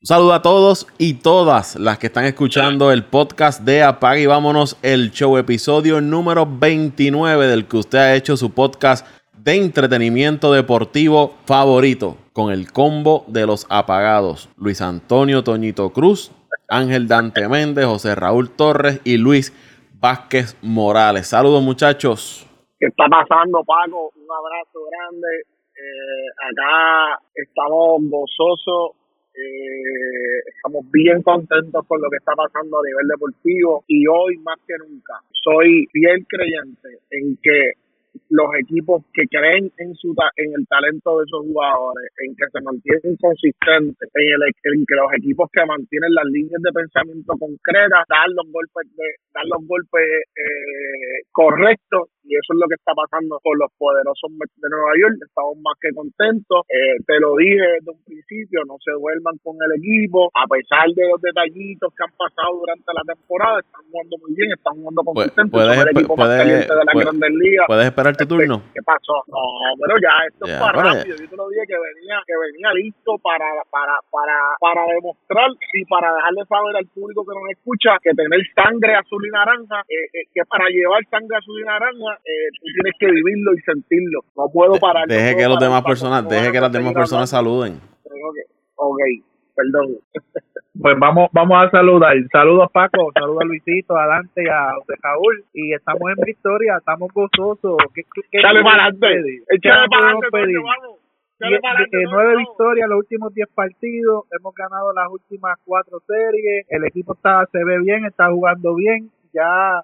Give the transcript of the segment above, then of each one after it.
Un saludo a todos y todas las que están escuchando el podcast de Apaga y vámonos el show, episodio número 29 del que usted ha hecho su podcast de entretenimiento deportivo favorito con el combo de los apagados. Luis Antonio Toñito Cruz, Ángel Dante Méndez, José Raúl Torres y Luis Vázquez Morales. Saludos muchachos. ¿Qué está pasando, Paco? Un abrazo grande. Eh, acá estamos gozosos eh, estamos bien contentos con lo que está pasando a nivel deportivo y hoy más que nunca soy fiel creyente en que los equipos que creen en su en el talento de esos jugadores, en que se mantienen consistentes, en, el, en que los equipos que mantienen las líneas de pensamiento concretas dan los golpes de, dan los golpes eh, correctos y eso es lo que está pasando con los poderosos de Nueva York. Estamos más que contentos. Eh, te lo dije desde un principio, no se duerman con el equipo, a pesar de los detallitos que han pasado durante la temporada, están jugando muy bien, están jugando consistentes, puedes, el equipo más caliente de la puedes, Grandes Ligas. ¿Puedes esperar tu turno? ¿Qué pasó? No, pero ya esto Ya, es para rápido. Yo te lo dije que venía, que venía listo para, para, para, para demostrar y para dejarle saber al público que nos escucha que tener sangre azul y naranja, eh, eh, que para llevar sangre azul y naranja, eh, tú tienes que vivirlo y sentirlo. No puedo parar. no Deje puedo que los demás personas, no deje que las demás personas saluden. Ok, perdón. Pues vamos, vamos a saludar. Saludos Paco, saludos a Luisito, a Dante y a José Raúl. Y estamos en victoria, estamos gozosos. ¿Qué, qué, qué podemos para adelante. pedir? ¿Qué Échale para podemos adelante, vamos. Diez- adelante, eh, nueve victorias en los últimos 10 partidos. Hemos ganado las últimas cuatro series. El equipo está se ve bien, está jugando bien. Ya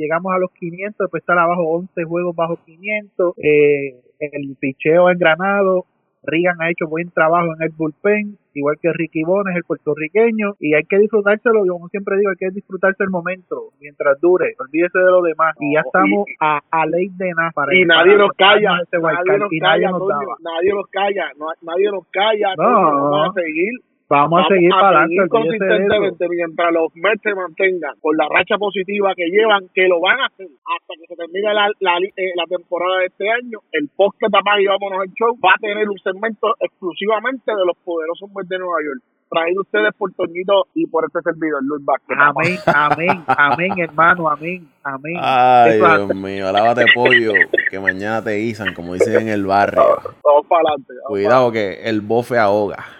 llegamos a los 500, después estar abajo 11 juegos bajo 500. Eh, el picheo engranado. Reagan ha hecho buen trabajo en el bullpen, igual que Ricky Bones, el puertorriqueño, y hay que disfrutárselo, yo como siempre digo, hay que disfrutarse el momento, mientras dure, olvídese de lo demás, y ya estamos y- a, a ley de nada para y nadie nos calla, ese wild nadie nos y nadie calla, nos coño, daba. nadie nos calla, no- nadie nos calla, No. vamos a seguir, Vamos a seguir para adelante, consistentemente mientras los Mets se mantengan con la racha positiva que llevan, que lo van a hacer hasta que se termine la, eh, la temporada de este año, el podcast Apaga y Vámonos el Show va a tener un segmento exclusivamente de los poderosos Mets de Nueva York. Traído ustedes por Toñito y por este servidor, Luis Vázquez. Amén, amén, amén, hermano, amén, amén. Ay, Dios mío, lávate pollo, que mañana te guisan, como dicen en el barrio. Vamos para adelante. Cuidado que el bofe ahoga.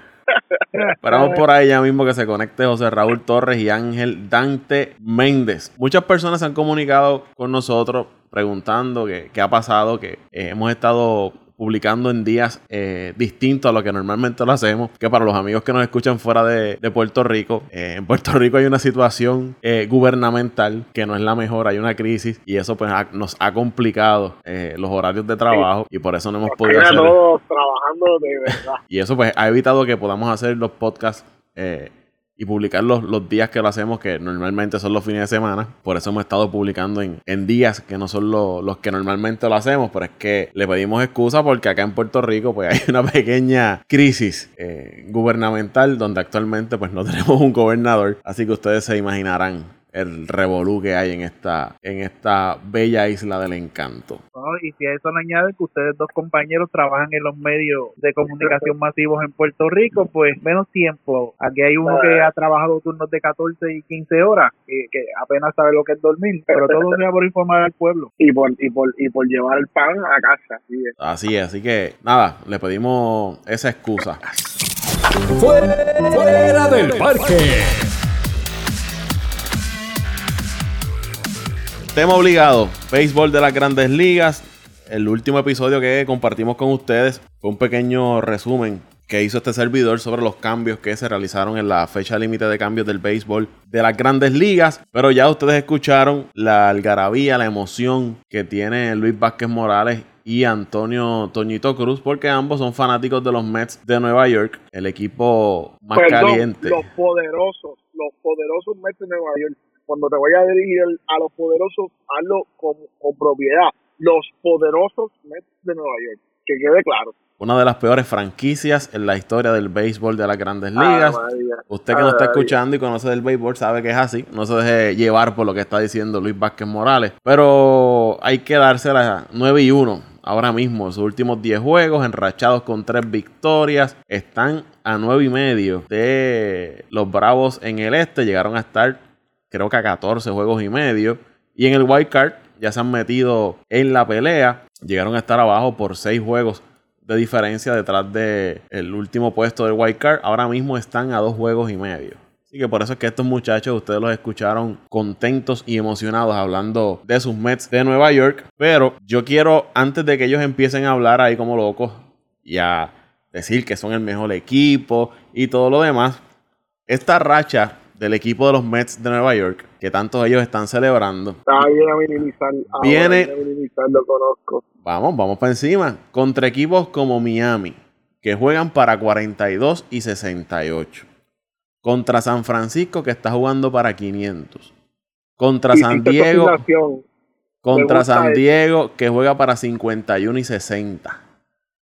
Esperamos por ahí ya mismo que se conecte José Raúl Torres y Ángel Dante Méndez. Muchas personas se han comunicado con nosotros preguntando qué, ha pasado, que eh, hemos estado publicando en días eh, distintos a lo que normalmente lo hacemos, que para los amigos que nos escuchan fuera de, de Puerto Rico, eh, en Puerto Rico hay una situación eh, gubernamental que no es la mejor, hay una crisis y eso pues ha- nos ha complicado eh, los horarios de trabajo y por eso no hemos podido hacer... todos trabajando de verdad. Y eso pues ha evitado que podamos hacer los podcasts eh, y publicar los, días que lo hacemos, que normalmente son los fines de semana. Por eso hemos estado publicando en, en días que no son lo- los que normalmente lo hacemos, pero es que le pedimos excusa porque acá en Puerto Rico pues hay una pequeña crisis eh, gubernamental donde actualmente pues no tenemos un gobernador, así que ustedes se imaginarán el revolú que hay en esta, en esta bella isla del encanto. Y si a eso le añade que ustedes dos compañeros trabajan en los medios de comunicación masivos en Puerto Rico, pues menos tiempo. Aquí hay uno que ha trabajado turnos de 14 y 15 horas, que, que apenas sabe lo que es dormir, pero todo sea por informar al pueblo. Y por, y, por, y por llevar el pan a casa. así es. Así es, así que nada, le pedimos esa excusa. Fuera, fuera del parque. Tema obligado, béisbol de las grandes ligas. El último episodio que compartimos con ustedes fue un pequeño resumen que hizo este servidor sobre los cambios que se realizaron en la fecha límite de cambios del béisbol de las grandes ligas. Pero ya ustedes escucharon la algarabía, la emoción que tiene Luis Vázquez Morales y Antonio Toñito Cruz, porque ambos son fanáticos de los Mets de Nueva York, el equipo más Perdón, caliente. los poderosos, los poderosos Mets de Nueva York. Cuando te voy a dirigir a los poderosos, hazlo con, con propiedad. Los poderosos Mets de Nueva York. Que quede claro. Una de las peores franquicias en la historia del béisbol de las grandes Ah, ligas. Usted que nos está escuchando y conoce del béisbol sabe que es así. No se deje llevar por lo que está diciendo Luis Vázquez Morales. Pero hay que dársela 9 y 1 ahora mismo sus últimos 10 juegos, enrachados con 3 victorias. Están a 9 y medio de los Bravos en el este. Llegaron a estar, creo que a 14 juegos y medio. Y en el wild card ya se han metido en la pelea. Llegaron a estar abajo por 6 juegos de diferencia detrás del último puesto del wild card. Ahora mismo están a 2 juegos y medio. Así que por eso es que estos muchachos, ustedes los escucharon contentos y emocionados hablando de sus Mets de Nueva York. Pero yo quiero, antes de que ellos empiecen a hablar ahí como locos y a decir que son el mejor equipo y todo lo demás, esta racha del equipo de los Mets de Nueva York, que tantos ellos están celebrando. Está bien a minimizar. Viene. A minimizar, lo conozco. Vamos, vamos para encima. Contra equipos como Miami, que juegan para 42 y 68. Contra San Francisco, que está jugando para 500. Contra San Diego. Contra San Diego, que juega para 51 y 60.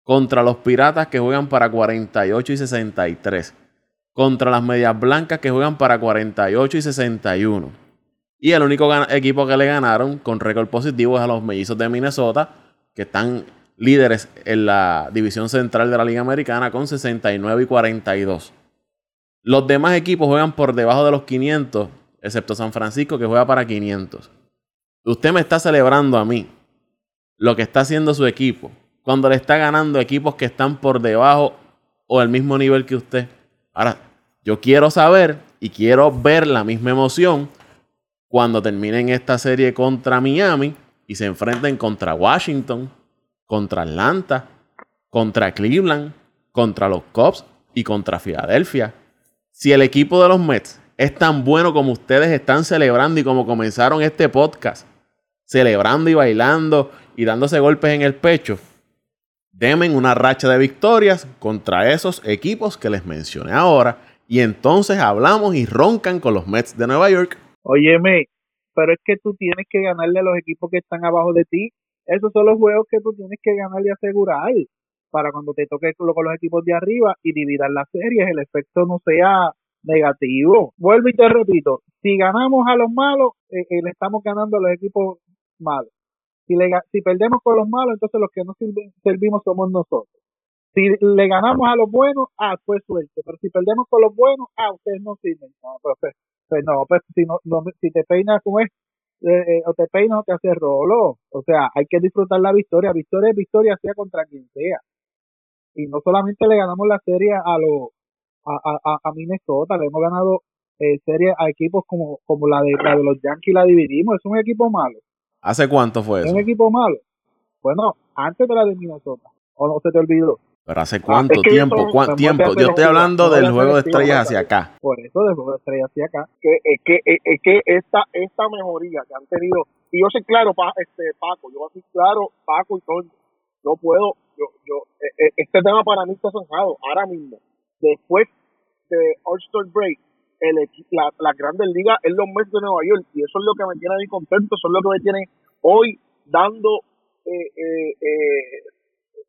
Contra los Piratas, que juegan para 48 y 63. Contra las Medias Blancas, que juegan para 48 y 61. Y el único equipo que le ganaron con récord positivo es a los Mellizos de Minnesota, que están líderes en la división central de la Liga Americana con 69 y 42. Los demás equipos juegan por debajo de los 500, excepto San Francisco que juega para 500. Usted me está celebrando a mí lo que está haciendo su equipo cuando le está ganando equipos que están por debajo o al mismo nivel que usted. Ahora, yo quiero saber y quiero ver la misma emoción cuando terminen esta serie contra Miami y se enfrenten contra Washington, contra Atlanta, contra Cleveland, contra los Cubs y contra Filadelfia. Si el equipo de los Mets es tan bueno como ustedes están celebrando y como comenzaron este podcast, celebrando y bailando y dándose golpes en el pecho, demen una racha de victorias contra esos equipos que les mencioné ahora y entonces hablamos y roncan con los Mets de Nueva York. Óyeme, pero es que tú tienes que ganarle a los equipos que están abajo de ti. Esos son los juegos que tú tienes que ganar y asegurar para cuando te toque con los equipos de arriba y dividir las series, el efecto no sea negativo. Vuelvo y te repito, si ganamos a los malos, eh, eh, le estamos ganando a los equipos malos. Si, le, si perdemos con los malos, entonces los que no servimos somos nosotros. Si le ganamos a los buenos, ah, pues suerte. Pero si perdemos con los buenos, ah, ustedes no sirven. No, pues, pues, pues no, pues si, no, si te peinas como es, eh, o te peinas o te haces rolo. O sea, hay que disfrutar la victoria. Victoria es victoria, sea contra quien sea y no solamente le ganamos la serie a los a, a, a Minnesota, le hemos ganado eh, series a equipos como, como la de la de los Yankees la dividimos, es un equipo malo. ¿Hace cuánto fue eso? Es un equipo malo. Bueno, antes de la de Minnesota, o no se te olvidó. Pero hace cuánto tiempo, cuánto tiempo. Yo estoy hablando del juego de estrellas hacia acá. Por eso del juego de estrellas hacia acá. Que es que es que esta esta mejoría que han tenido y yo soy claro, pa, este Paco, yo soy claro, Paco y Tony, yo puedo yo, yo, eh, eh, este tema para mí está zanjado ahora mismo. Después de All-Star Break, el, la, la Grandes Ligas es los meses de Nueva York y eso es lo que me tiene ahí contento, eso es lo que me tiene hoy dando eh, eh, eh,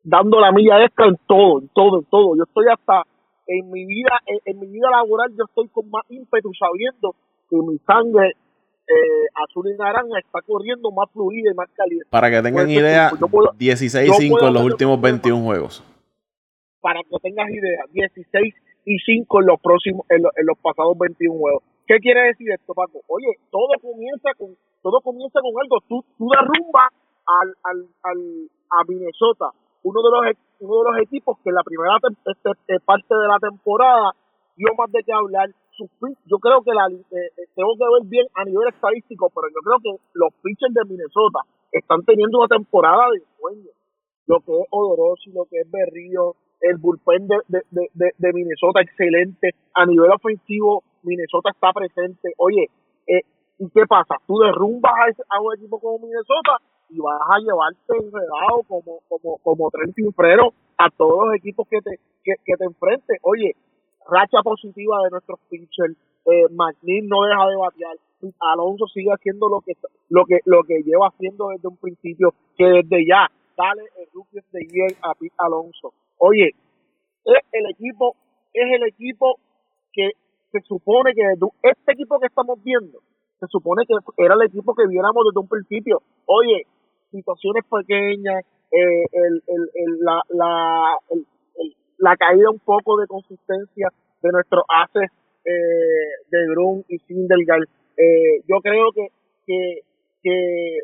dando la milla extra en todo, en todo, en todo. Yo estoy hasta en mi vida, en, en mi vida laboral, yo estoy con más ímpetu sabiendo que mi sangre eh, azul y naranja está corriendo más fluida y más caliente. Para que tengan idea, 16 y 5 en los últimos 21 juegos. Para que tengas idea, 16 y 5 en los próximos, en, los pasados 21 juegos. ¿Qué quiere decir esto, Paco? Oye, todo comienza con, todo comienza con algo. Tú, tú derrumbas al, al, al, a Minnesota, uno de los uno de los equipos que en la primera este, parte de la temporada dio más de qué hablar yo creo que la, eh, eh, tengo que ver bien a nivel estadístico, pero yo creo que los pitchers de Minnesota están teniendo una temporada de sueño. Lo que es Odorosi, lo que es Berrío, el bullpen de, de, de, de, Minnesota excelente. A nivel ofensivo, Minnesota está presente. Oye, eh, ¿y qué pasa? Tú derrumbas a, un equipo como Minnesota y vas a llevarte enredado como, como, como tren cifrero a todos los equipos que te, que, que te enfrentes. Oye, racha positiva de nuestros pitchers. Eh, no deja de batear. Alonso sigue haciendo lo que lo que lo que lleva haciendo desde un principio, que desde ya sale el rookie de year a Pete Alonso. Oye, es el equipo, es el equipo que se supone que este equipo que estamos viendo, se supone que era el equipo que viéramos desde un principio. Oye, situaciones pequeñas, eh, el, el, el- la, la, el- la caída un poco de consistencia de nuestros haces eh, de Grun y Sindelgaard. Eh, yo creo que, que, que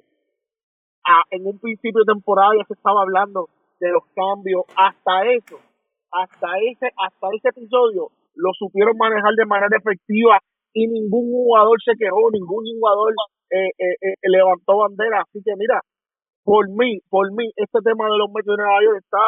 ah, en un principio de temporada ya se estaba hablando de los cambios, hasta eso, hasta ese, hasta ese episodio lo supieron manejar de manera efectiva y ningún jugador se quejó, ningún jugador eh, eh, eh, levantó bandera. Así que mira, por mí, por mí, este tema de los Mets de Nueva York está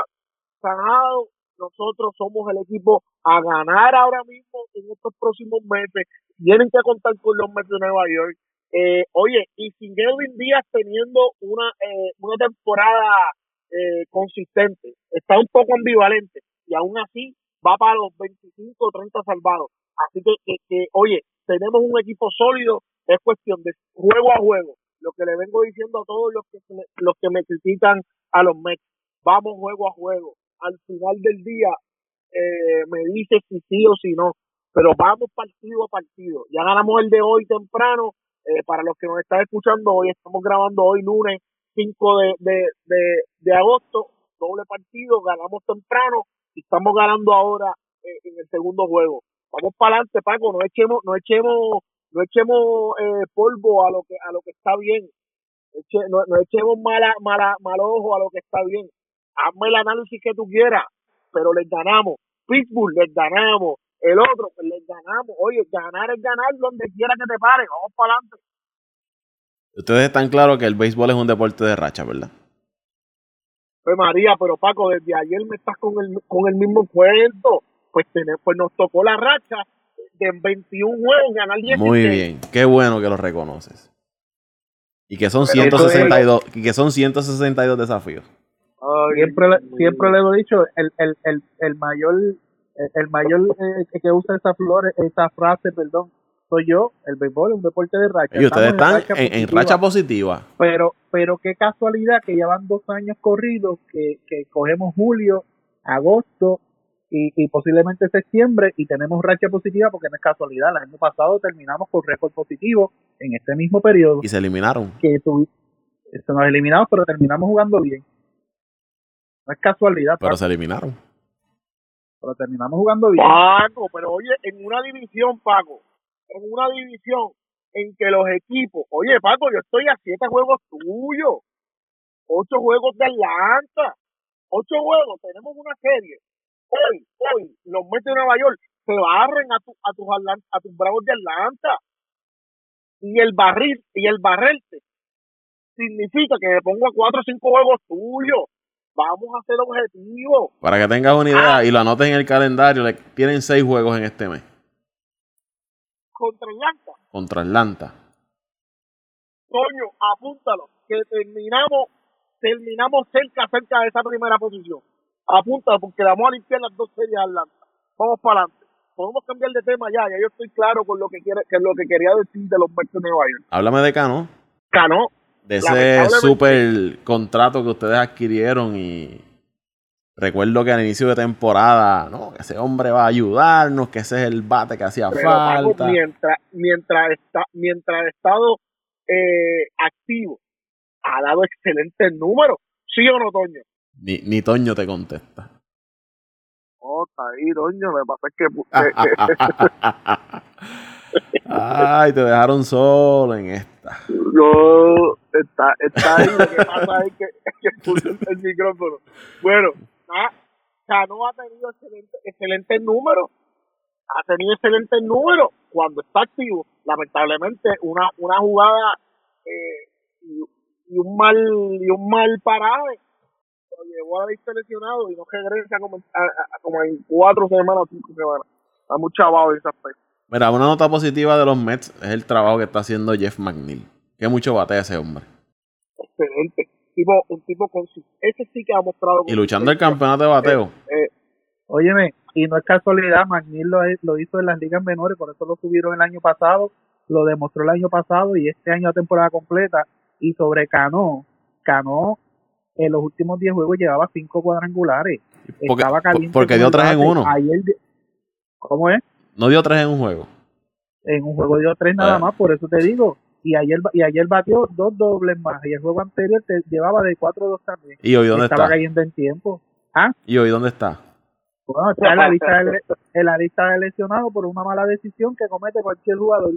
sanado. Nosotros somos el equipo a ganar ahora mismo en estos próximos meses. Tienen que contar con los Mets de Nueva York. Eh, oye, y sin Edwin Díaz teniendo una, eh, una temporada eh, consistente, está un poco ambivalente y aún así va para los 25 o 30 salvados. Así que, oye, tenemos un equipo sólido, es cuestión de juego a juego. Lo que le vengo diciendo a todos los que los que me critican a los Mets, vamos juego a juego. Al final del día eh, me dice si sí o si no, pero vamos partido a partido. Ya ganamos el de hoy temprano. Eh, para los que nos están escuchando, hoy estamos grabando hoy lunes 5 de, de, de, de agosto, doble partido, ganamos temprano y estamos ganando ahora eh, en el segundo juego. Vamos para adelante, Paco, no echemos, no echemos, no echemos eh, polvo a lo que a lo que está bien. No, echemos mala, mala, mal ojo a lo que está bien. Hazme el análisis que tú quieras, pero les ganamos. Pittsburgh les ganamos. El otro, pues les ganamos. Oye, ganar es ganar donde quiera que te pare. Vamos para adelante. Ustedes están claros que el béisbol es un deporte de racha, ¿verdad? Pues María, pero Paco, desde ayer me estás con el, con el mismo cuento. Pues, tener, pues nos tocó la racha de 21 juegos, ganar 16. Muy bien, qué bueno que lo reconoces. Y que son 162, y que son 162 desafíos. Siempre, siempre le he dicho, el, el, el, el mayor, el mayor eh, que usa esa flor, esa frase, perdón, soy yo, el béisbol es un deporte de racha. Y ustedes están racha en, en, racha positiva. Pero, pero qué casualidad que llevan dos años corridos, que, que cogemos julio, agosto y, y, posiblemente septiembre y tenemos racha positiva porque no es casualidad. El año pasado terminamos con récord positivo en este mismo periodo. Y se eliminaron. Que se nos eliminamos, pero terminamos jugando bien. No es casualidad. Pero Paco. se eliminaron. Pero terminamos jugando bien. Paco, pero oye, en una división, Paco, en una división en que los equipos, oye, Paco, yo estoy a siete juegos tuyos, ocho juegos de Atlanta, ocho juegos, tenemos una serie. Hoy, hoy, los Mets de Nueva York se barren a, tu, a, tus, a tus bravos de Atlanta. Y el barril, y el barrerte significa que me pongo a cuatro o cinco juegos tuyos vamos a ser objetivos. Para que tengas una idea ah. y lo anotes en el calendario, le, tienen seis juegos en este mes. Contra Atlanta. Contra Atlanta. Coño, apúntalo, que terminamos, terminamos cerca, cerca de esa primera posición. Apúntalo, porque vamos a limpiar las dos series de Atlanta. Vamos para adelante. Podemos cambiar de tema ya, ya yo estoy claro con lo que quiere, que lo que quería decir de los Mets de Nueva York. Háblame de Cano. Cano, de ese super contrato que ustedes adquirieron y recuerdo que al inicio de temporada, no, que ese hombre va a ayudarnos, que ese es el bate que hacía Pero, falta. Paco, mientras, mientras está, mientras ha estado eh, activo, ha dado excelentes números, ¿sí o no, Toño? Ni, ni Toño te contesta. Oh, está ahí, Toño, me pasa que... Ay, te dejaron solo en esta. No, está, está ahí. Lo que pasa es que, es que puse el micrófono. Bueno, ah, Cano ha tenido excelentes excelente números. Ha tenido excelentes números cuando está activo. Lamentablemente, una, una jugada eh, y, y, un mal y un mal parade lo llevó a haber lesionado y no regresa como, a, a, como en cuatro semanas, cinco semanas. Está muy chavado ese aspecto. Mira, una nota positiva de los Mets es el trabajo que está haciendo Jeff McNeil. Que mucho batea ese hombre. Excelente. Tipo, un tipo con ese sí que ha mostrado. Y luchando el campeonato de bateo. Eh, eh, óyeme, y no es casualidad, McNeil lo, lo, hizo en las ligas menores, por eso lo subieron el año pasado, lo demostró el año pasado y este año a temporada completa. Y sobre Cano, Cano en los últimos 10 juegos llevaba 5 cuadrangulares. Porque, Estaba caliente porque dio 3 en 1. Ayer, ¿Cómo es? No dio 3 en un juego. En un juego dio 3 nada Eh. más, por eso te digo. Y ayer y ayer batió dos dobles más y el juego anterior te llevaba de 4-2 también. ¿Y hoy dónde Estaba está? cayendo en tiempo. ¿Ah? ¿Y hoy dónde está? Bueno, está en la lista de, en la lista de lesionados por una mala decisión que comete cualquier jugador.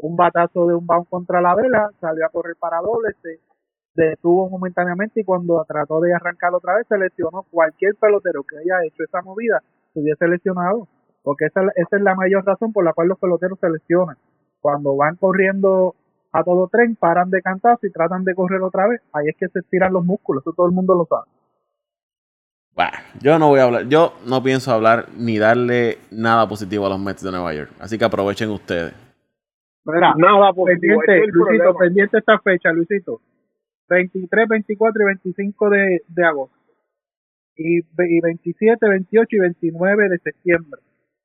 Un batazo de un bounce contra la vela, salió a correr para doble, se detuvo momentáneamente y cuando trató de arrancar otra vez se lesionó. Cualquier pelotero que haya hecho esa movida se hubiese lesionado, porque esa, esa es la mayor razón por la cual los peloteros se lesionan. Cuando van corriendo a todo tren, paran de cantazo y tratan de correr otra vez, ahí es que se estiran los músculos, eso todo el mundo lo sabe. Bah, yo no voy a hablar, yo no pienso hablar ni darle nada positivo a los Mets de Nueva York. Así que aprovechen ustedes. Mira, Nada positivo, pendiente, es Luisito, pendiente esta fecha, Luisito. 23, 24 y 25 de, de agosto. Y, y 27, 28 y 29 de septiembre.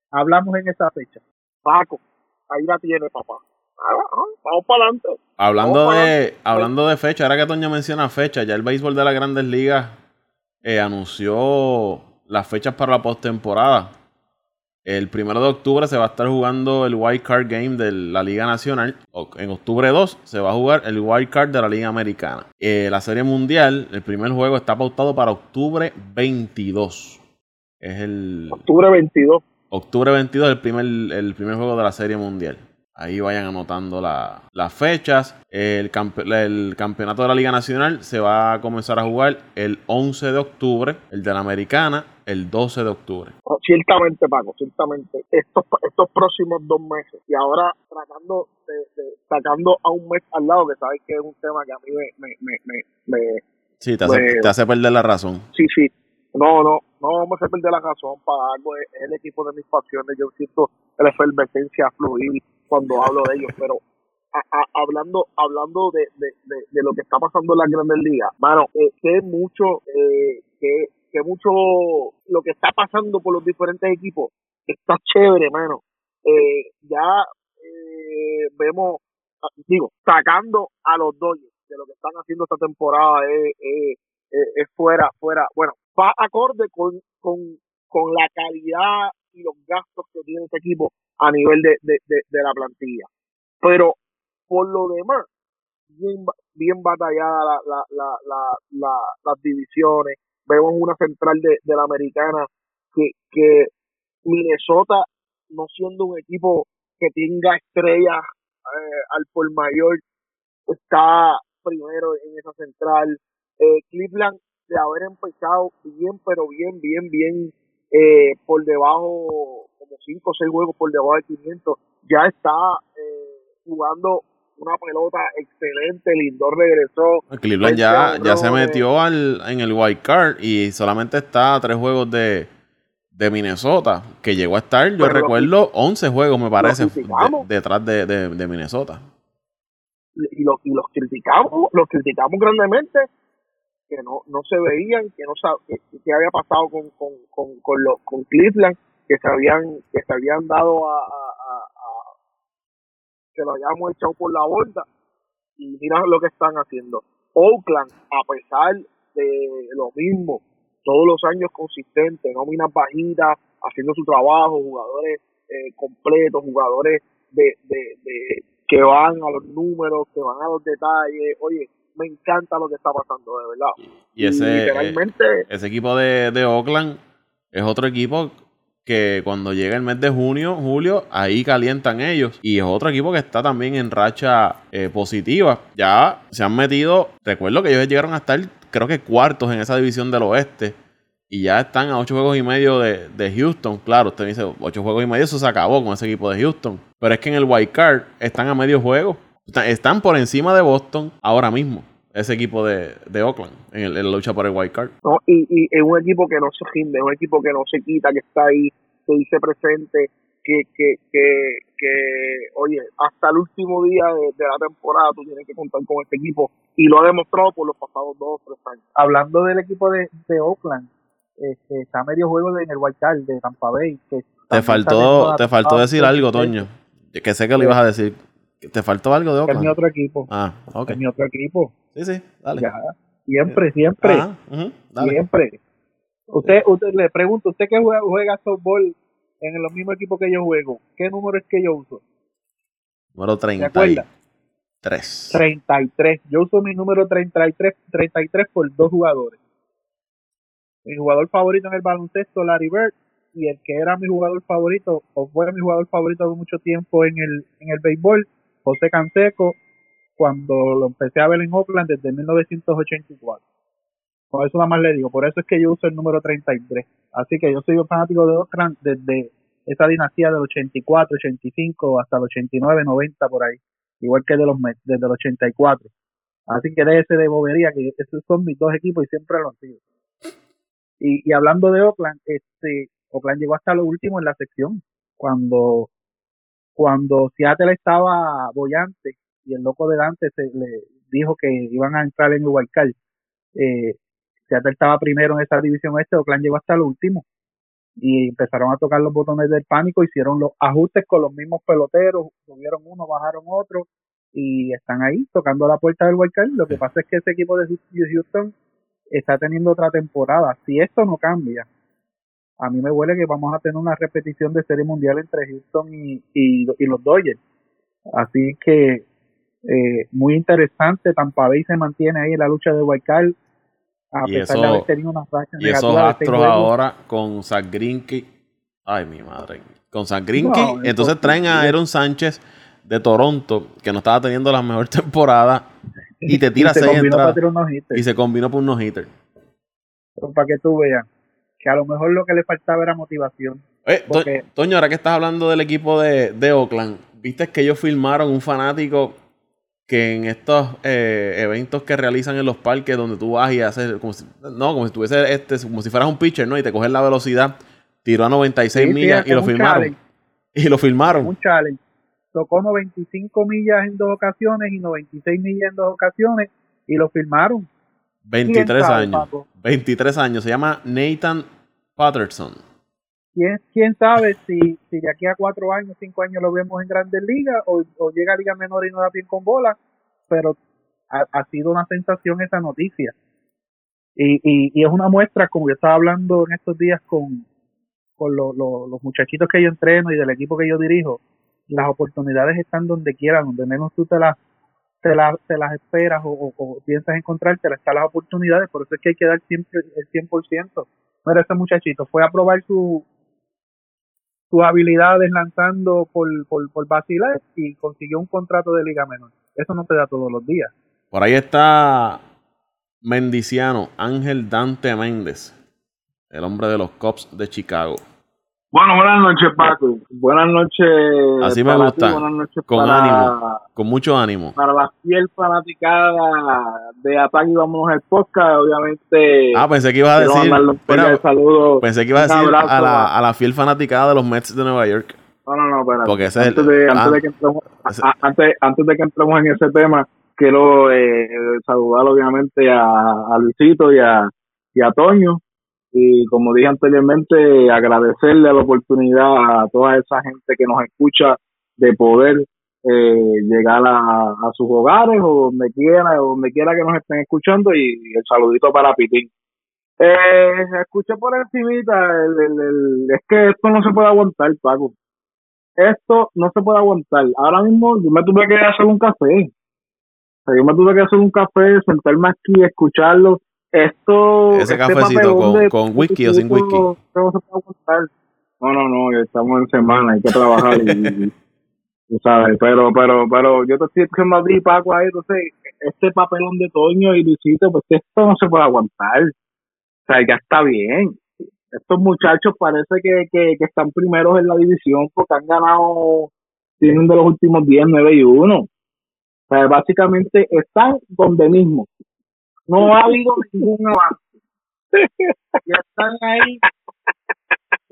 Hablamos en esa fecha. Paco, ahí la tiene, papá. Vamos para adelante. Hablando Vamos de, hablando de fecha, ahora que Toño menciona fecha, ya el béisbol de las grandes ligas eh, anunció las fechas para la postemporada. El primero de octubre se va a estar jugando el Wild Card Game de la Liga Nacional. En octubre 2 se va a jugar el Wild Card de la Liga Americana. Eh, la Serie Mundial, el primer juego está pautado para octubre 22. Es el Octubre 22. octubre 22, el primer, el primer juego de la Serie Mundial. Ahí vayan anotando la- las fechas. El, campe- el campeonato de la Liga Nacional se va a comenzar a jugar el 11 de octubre. El de la Americana el 12 de octubre. Oh, Ciertamente, Paco, ciertamente. Estos, estos próximos dos meses. Y ahora tratando de, de- sacando a un mes al lado, que sabes que es un tema que a mí me, me, me, me, me- Sí, te hace, Bueno. te hace perder la razón. sí, sí. No, no, no vamos a perder la razón para algo. Es, es el equipo de mis pasiones. Yo siento la efervescencia fluir cuando hablo de ellos, pero a- a- hablando hablando de, de, lo que está pasando en las grandes ligas, mano, eh, que mucho, eh, que, que mucho lo que está pasando por los diferentes equipos está chévere, mano. Eh, ya eh, vemos, ah, digo, sacando a los Dodgers de lo que están haciendo esta temporada es, es- es fuera, fuera, bueno, va acorde con, con, con la calidad y los gastos que tiene este equipo a nivel de, de, de, la plantilla. Pero por lo demás, bien, bien batallada la, la, la, la, la- las divisiones. Vemos una central de, de la americana que, que Minnesota, no siendo un equipo que tenga estrellas eh, al por mayor, está primero en esa central. Eh, Cleveland, de haber empezado bien, pero bien, bien, bien eh, por debajo, como 5 o 6 juegos por debajo de 500, ya está eh, jugando una pelota excelente. Lindor regresó. Cleveland ya, ya se metió al, en el wild card y solamente está a tres juegos de, de Minnesota, que llegó a estar, yo Pero recuerdo, 11 juegos me parece, de- detrás de, de- de Minnesota. y, lo- y los criticamos, los criticamos grandemente, que no, no se veían, que no que, que había pasado con, con, con, con, los, con Cleveland, que se habían, que se habían dado a, a, que lo habíamos echado por la borda, y mira lo que están haciendo. Oakland, a pesar de lo mismo, todos los años consistentes, nóminas bajitas, haciendo su trabajo, jugadores eh, completos, jugadores de, de, de que van a los números, que van a los detalles. Oye, me encanta lo que está pasando, de verdad. Y ese, eh, literalmente, ese equipo de, de Oakland es otro equipo que cuando llega el mes de junio, julio, ahí calientan ellos. Y es otro equipo que está también en racha eh, positiva. Ya se han metido, recuerdo que ellos llegaron a estar, creo que cuartos en esa división del oeste. Y ya están a ocho juegos y medio de, de Houston. Claro, usted me dice, ocho juegos y medio, eso se acabó con ese equipo de Houston. Pero es que en el Wild Card están a medio juego. Están, por encima de Boston ahora mismo. Ese equipo de, de Oakland, en, el- en la lucha por el Wild Card. ¿no? Y, y es un equipo que no se rinde, es un equipo que no se quita, que está ahí, que dice presente, que, que, que, que oye, hasta el último día de, de la temporada tú tienes que contar con este equipo y lo ha demostrado por los pasados dos o tres años. Hablando del equipo de, de Oakland, este, está a medio juego de- en el Wild Card de Tampa Bay. Que Te faltó, te faltó decir algo, Toño. Que sé que lo ibas a decir. ¿Te faltó algo de que Es mi Oakland? otro equipo. Ah, ok. Es mi otro equipo. Sí, sí, dale. Ya, siempre, siempre, Ajá, ujú, dale. siempre. Usted, usted le pregunto, usted que juega, juega softball en los mismos equipos que yo juego, ¿qué número es que yo uso? Número ¿Se 30. acuerda? Tres. 33. Yo uso mi número 33, 33 por dos jugadores. Mi jugador favorito en el baloncesto, Larry Bird, y el que era mi jugador favorito, o fue mi jugador favorito de mucho tiempo en el, en el béisbol, José Canseco, cuando lo empecé a ver en Oakland desde 1984. Por eso nada más le digo, por eso es que yo uso el número 33. Así que yo soy un fanático de Oakland desde esa dinastía del 84, 85 hasta el 89, 90 por ahí. Igual que de los desde el 84. Así que déjese de bobería que esos son mis dos equipos y siempre lo han sido. Y, y hablando de Oakland, este, Oakland llegó hasta lo último en la sección. Cuando, cuando Seattle estaba bollante y el loco de Dante se le dijo que iban a entrar en card, eh, Seattle estaba primero en esa división este, Oakland llegó hasta el último y empezaron a tocar los botones del pánico, hicieron los ajustes con los mismos peloteros, subieron uno, bajaron otro y están ahí tocando la puerta del wildcard. Lo que pasa es que ese equipo de Houston está teniendo otra temporada. Si esto no cambia, a mí me huele que vamos a tener una repetición de serie mundial entre Houston y, y, y los Dodgers. Así que eh, muy interesante. Tampa Bay se mantiene ahí en la lucha de wildcard a Y pesar eso- de haber tenido una racha Y esos astros ahora con Zach Greinke. Ay, mi madre. Con Zach Greinke. No, entonces traen a Aaron Sánchez de Toronto, que no estaba teniendo la mejor temporada. Y te tira se seis entradas. Y se combinó por un no-hitter. Para que tú veas que a lo mejor lo que le faltaba era motivación. Eh, Porque- Toño, ahora que estás hablando del equipo de, de Oakland, viste que ellos filmaron un fanático que en estos eh, eventos que realizan en los parques donde tú vas y haces como si, no, como si tuviese este, como si fueras un pitcher, ¿no? Y te coges la velocidad, tiró a 96 Sí, millas y lo filmaron. challenge. Y lo filmaron. Un challenge. Tocó 95 millas en dos ocasiones y 96 millas en dos ocasiones y lo firmaron. 23 ¿Quién sabe, años. Paco? 23 años. Se llama Nathan Patterson. ¿Quién, quién sabe si, si de aquí a cuatro años, cinco años lo vemos en grandes ligas o, o llega a liga menor y no da bien con bola, pero ha, ha sido una sensación esa noticia. Y, y, y es una muestra, como yo estaba hablando en estos días con, con lo- lo- los muchachitos que yo entreno y del equipo que yo dirijo, las oportunidades están donde quiera, donde menos tú te las te, las te las esperas o, o- o piensas encontrártelas, están las oportunidades, por eso es que hay que dar siempre el 100%. Mira, ese muchachito fue a probar su, sus habilidades lanzando por, por, por vacilar y consiguió un contrato de liga menor. Eso no te da todos los días. Por ahí está Mendiciano, Ángel Dante Méndez, el hombre de los Cubs de Chicago. Bueno, buenas noches, Paco. Buenas noches. Así me gusta, ti, buenas noches con para, ánimo. Con mucho ánimo. Para la fiel fanaticada de Ataque y Vámonos al Podcast, obviamente. Ah, pensé que ibas a decir. saludo. pensé que ibas a decir abrazo a la, a la fiel fanaticada de los Mets de Nueva York. No, no, no, espérate. Porque ese antes, de, antes, ah. de que entremos, Ese- a- antes, antes de que entremos en ese tema, quiero eh, saludar obviamente a, a Luisito y a, y a Toño. Y como dije anteriormente, agradecerle la oportunidad a toda esa gente que nos escucha de poder eh, llegar a, a sus hogares o donde quiera, o donde quiera que nos estén escuchando y el saludito para Pitín. Eh, escuché por encimita, el, el- es que esto no se puede aguantar, Paco. Esto no se puede aguantar. Ahora mismo yo me tuve que hacer un café. Yo me tuve que hacer un café, sentarme aquí, escucharlo. Esto. Ese este cafecito con- de- con whisky o sin whisky. No se puede aguantar. No, no, no, estamos en semana, hay que trabajar y, y- sabes, pero, pero, pero yo te estoy diciendo a ti, Paco, ahí, entonces, este papelón de Toño y Luisito, pues esto no se puede aguantar. O sea, ya está bien. Estos muchachos parece que, que, que están primeros en la división porque han ganado, tienen de los últimos 10, 9 y 1. O sea, básicamente están donde mismo. No ha habido ningún avance. Y están ahí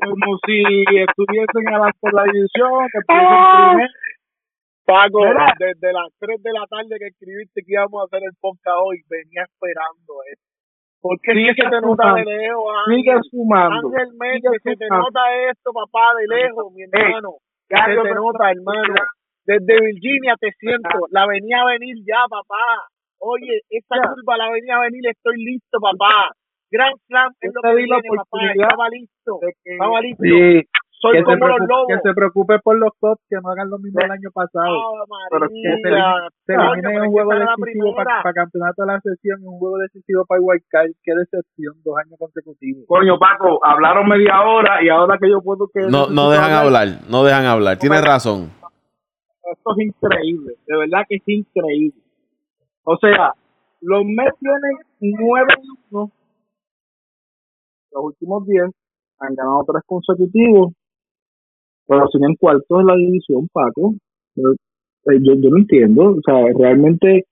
como si estuviesen adelante en la división, que estuviesen primero. Paco, Mira. desde las 3 de la tarde que escribiste que íbamos a hacer el podcast hoy, venía esperando eso. Porque Sigue sí que se nota de lejos, Sigue Ángel. sumando. Ángel Méndez, se te nota esto, papá, de lejos, mi hermano. Ya se te nota, hermano. Desde Virginia te siento, la venía a venir ya, papá. Oye, esta Ya. curva la venía a venir, estoy listo, papá. Grand Slam es lo que viene, papá. Estaba listo, que- estaba listo. Sí, Soy que, se como los preocupe, lobos. que se preocupe por los Cubs que no hagan lo mismo el año pasado. Ah, Pero que se, se eliminen un juego esa decisivo para, primera. campeonato de la sesión y un juego decisivo para el White Card. Qué decepción, dos años consecutivos. Coño, Paco, hablaron media hora y ahora que yo puedo que... No, no dejan hablar, no dejan hablar. Tienes razón. Esto es increíble, de verdad que es increíble. O sea, los Mets tienen nueve uno. Los últimos diez han ganado tres consecutivos, pero siguen cuartos en la división, Paco. Yo, eh, yo, yo no entiendo, o sea, realmente,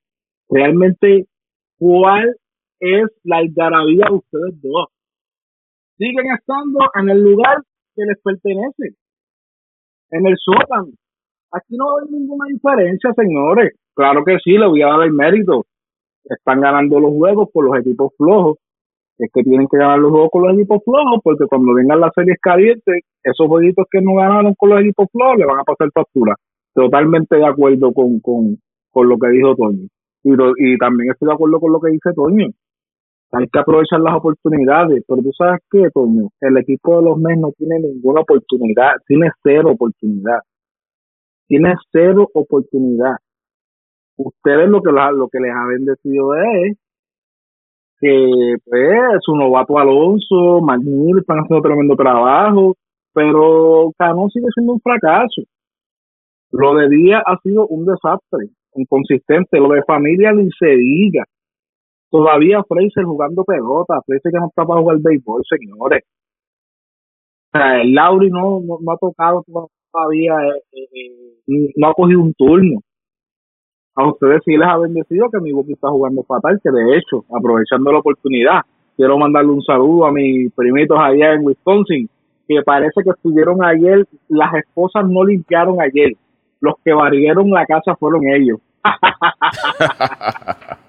realmente, ¿cuál es la algarabía de ustedes dos? Siguen estando en el lugar que les pertenece, en el sótano. Aquí no hay ninguna diferencia, señores. Claro que sí, le voy a dar el mérito. Están ganando los juegos por los equipos flojos. Es que tienen que ganar los juegos con los equipos flojos, porque cuando vengan las series calientes, esos jueguitos que no ganaron con los equipos flojos le van a pasar factura. Totalmente de acuerdo con, con, con lo que dijo Toño. Y, y también estoy de acuerdo con lo que dice Toño. Hay que aprovechar las oportunidades. Pero tú sabes qué, Toño, el equipo de los Mets no tiene ninguna oportunidad, tiene cero oportunidad tiene cero oportunidad. Ustedes lo que lo que les ha bendecido es que pues su novato Alonso, McNeil están haciendo tremendo trabajo, pero Cano sigue siendo un fracaso. Lo de Díaz ha sido un desastre, inconsistente. Lo de familia ni se diga. Todavía Fraser jugando pelota, Fraser que no está para jugar béisbol, señores. O sea, el Lauri no, no, no ha tocado todavía, eh, eh, eh, no ha cogido un turno. A ustedes sí les ha bendecido que mi Buki está jugando fatal, que de hecho, aprovechando la oportunidad, quiero mandarle un saludo a mis primitos allá en Wisconsin, que parece que estuvieron ayer, las esposas no limpiaron ayer, los que barrieron la casa fueron ellos.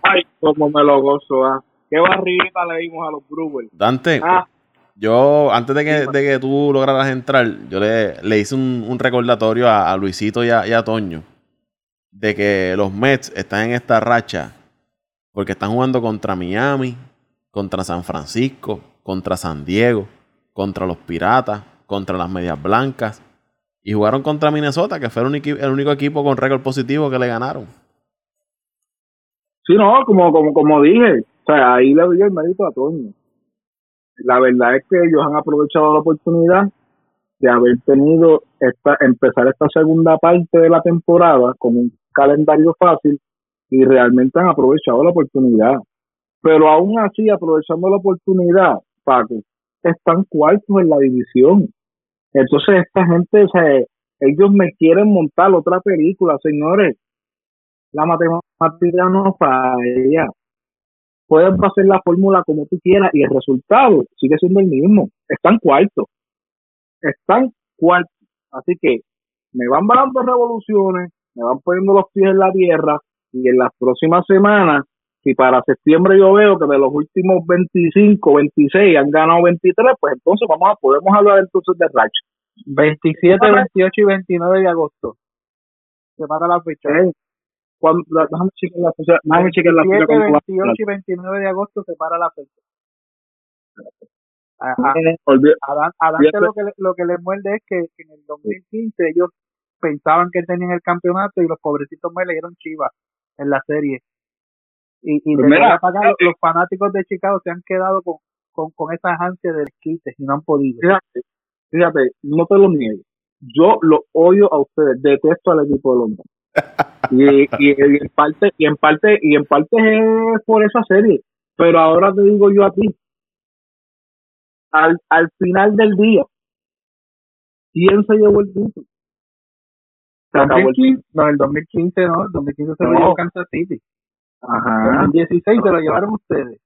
Ay, cómo me lo gozo, ah. Qué barrita le dimos a los Brewers. Dante, Ah, yo antes de que, de que tú lograras entrar, yo le, le hice un, un recordatorio a, a Luisito y a, y a Toño de que los Mets están en esta racha porque están jugando contra Miami, contra San Francisco, contra San Diego, contra los Piratas, contra las Medias Blancas y jugaron contra Minnesota, que fue el único, equipo con récord positivo que le ganaron. Sí, no, como, como, como dije, o sea, ahí le doy el mérito a Toño. La verdad es que ellos han aprovechado la oportunidad de haber tenido esta, empezar esta segunda parte de la temporada con un calendario fácil y realmente han aprovechado la oportunidad. Pero aún así, aprovechando la oportunidad, Paco, están cuartos en la división. Entonces, esta gente, o sea, ellos me quieren montar otra película, señores. La matemática no falla. Puedes hacer la fórmula como tú quieras y el resultado sigue siendo el mismo. Están cuartos. Están cuartos. Así que me van dando revoluciones, me van poniendo los pies en la tierra y en las próximas semanas, si para septiembre yo veo que de los últimos 25, 26 han ganado 23, pues entonces vamos a podemos hablar entonces de racha. 27, 28 y 29 de agosto. Se para la fecha. Eh, cuando, déjame chequear la fecha, déjame chequear la fecha 27, cuando va a 28 y 29 de agosto se para la fecha. A, a- Eh, olvi- a Dan- a Dante lo que, le- lo que le muerde es que, que en el 2015 ellos pensaban que tenían el campeonato y los pobrecitos me le dieron chivas en la serie. Y, y Pues de mira, acá, los fanáticos de Chicago se han quedado con, con, con esas ansias de desquite y no han podido. Fíjate, fíjate, no te lo niego. Yo lo odio a ustedes, detesto al equipo de Londres. Y, y, y en parte, y en parte, y en parte es por esa serie. Pero ahora te digo yo a ti, al, al final del día, ¿quién se llevó el título? Se acabó el 2015, no, el 2015 no, el 2015 se lo No. llevó Kansas City. Ajá. 2016 se lo llevaron ustedes.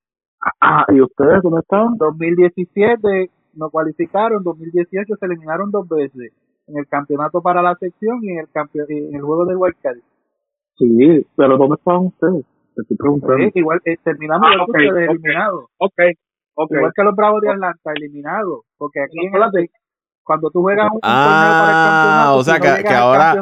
Ah, ¿y ustedes dónde estaban? 2017 no cualificaron, 2018 se eliminaron dos veces en el campeonato para la sección y en el campeón en el juego de Wildcard. Sí, pero ¿dónde estaban ustedes? Te estoy preguntando. Eh, igual eh, terminamos Ah, igual que ok, ustedes ok. eliminados, Ok, ok. igual que los Bravos de Atlanta eliminados, porque aquí en cuando tú juegas un, Ah, torneo para el campeonato, o sea si no que- que ahora-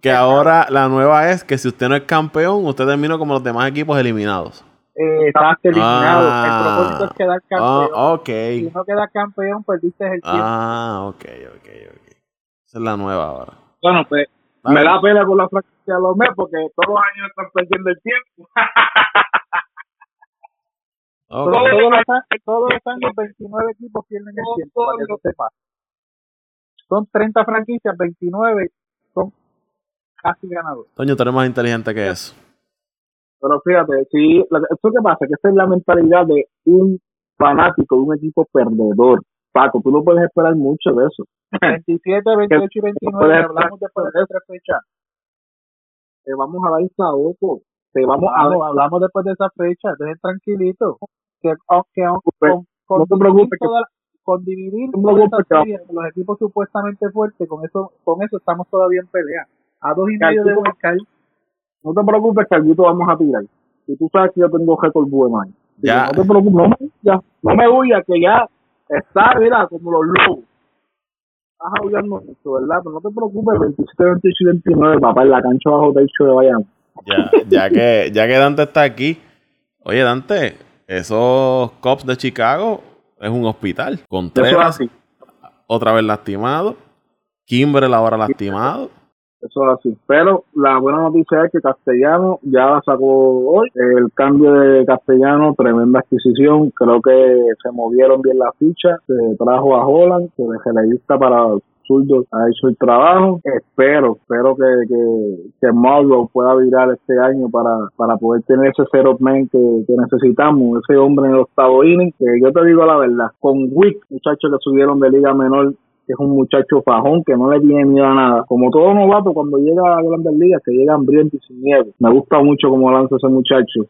Que ahora la nueva es que si usted no es campeón, usted terminó como los demás equipos eliminados. eh, estás eliminado. Ah. el propósito es quedar Ah, campeón. Si no quedas campeón, perdiste el tiempo. Ah, ok, ok, ok. Esa es la nueva ahora. Bueno, pues me da pena con la franquicia de los Mets porque todos los años están perdiendo el tiempo. Ok. Todos, todos los, todos los años 29 equipos pierden el tiempo, para que lo sepas. Son 30 franquicias, 29 son casi ganadores. Toño, tú eres más inteligente que eso. Pero fíjate, si, esto que pasa, que esta es la mentalidad de un fanático de un equipo perdedor. Paco, tú no puedes esperar mucho de eso. 27, 28 y 29, puedes hablamos después de tres fechas. Te vamos a dar saoco. Te vamos a hablamos después de esa fecha, dejen tranquilito. Que, aunque aunque con, con no te preocupes que- toda la- con dividir No preocupes los equipos supuestamente fuertes, con eso, con eso estamos todavía en pelea. A dos y medio de Huescal, No te preocupes que algo vamos a tirar. Y tú sabes que yo tengo récord bueno ahí. Ya. No te preocupes, no me huyas. No me huyas, que ya está, mira, como los lobos. Estás aullando mucho, ¿verdad? Pero no te preocupes, 27, 28 y 29, papá, en la cancha bajo techo de Bayamón. Ya, ya que, ya que Dante está aquí. Oye, Dante, esos cops de Chicago es un hospital. Eso es así. otra vez lastimado. Kimbrel ahora lastimado. Eso es así. Pero la buena noticia es que Castellano ya la sacó hoy. El cambio de Castellano, tremenda adquisición. Creo que se movieron bien las fichas. Se trajo a Holland, que relevista para zurdo ha hecho el trabajo. Espero, espero que, que, que Marlowe pueda virar este año para, para poder tener ese zero man que, que necesitamos. Ese hombre en el octavo inning. Que yo te digo la verdad, con Wick, muchachos que subieron de liga menor que es un muchacho fajón que no le tiene miedo a nada. Como todo novato, cuando llega a grandes ligas, que llega hambriento y sin miedo. Me gusta mucho cómo lanza ese muchacho.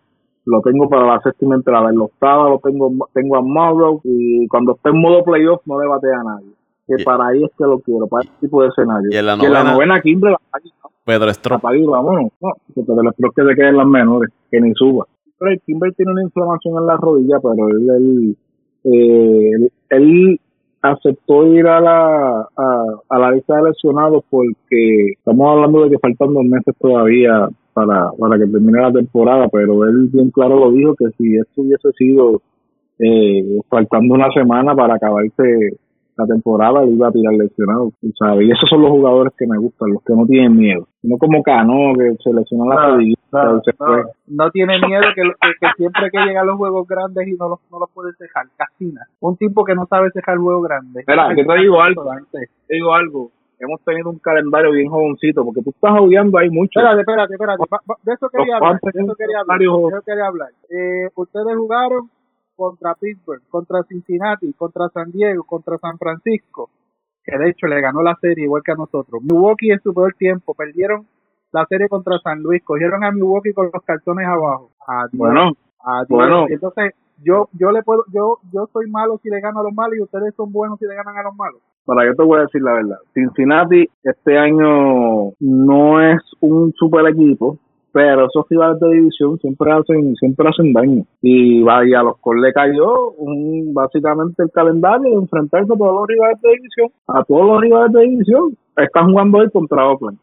Lo tengo para la séptima entrada. En la octava lo tengo, tengo a Morrow y cuando esté en modo playoff no le batea a nadie. Que Y- para ahí es que lo quiero, para ese tipo de escenario. Y en la Que novena- novena Kimbre la apague, ¿no? Pedro Strop. y vámonos. No, porque le espero que se queden las menores, que ni suba. Pero el Kimber tiene una inflamación en la rodilla, pero él, él, eh, él, él aceptó ir a la, a, a la lista de lesionados porque estamos hablando de que faltan dos meses todavía para, para que termine la temporada, pero él bien claro lo dijo que si esto hubiese sido eh, faltando una semana para acabarse la temporada, él iba a tirar lesionado, sabes, y esos son los jugadores que me gustan, los que no tienen miedo, no como Cano que se lesionó la No, rodilla no, y se no, tiene miedo que, que, que siempre que llega a los juegos grandes y no los, no los puede cejar, casina. Un tipo que no sabe cejar juegos grandes. Mira, yo te digo algo. Te digo algo, hemos tenido un calendario bien jovencito, porque tú estás aullando ahí mucho. Espérate, espérate, espérate. De eso quería hablar. De eso quería hablar. De eso quería hablar. Eh, ustedes jugaron contra Pittsburgh, contra Cincinnati, contra San Diego, contra San Francisco, que de hecho le ganó la serie igual que a nosotros. Milwaukee en su peor tiempo, perdieron la serie contra San Luis, cogieron a Milwaukee con los calzones abajo. Adiós, Bueno, adiós. bueno. Entonces, yo yo le puedo yo yo soy malo si le gano a los malos y ustedes son buenos si le ganan a los malos. Para yo te voy a decir la verdad. Cincinnati este año no es un super equipo, pero esos rivales de división siempre hacen siempre hacen daño. Y vaya, a los Colts le cayó un, básicamente el calendario de enfrentarse a todos los rivales de división. A todos los rivales de división. Están jugando hoy contra Oakland.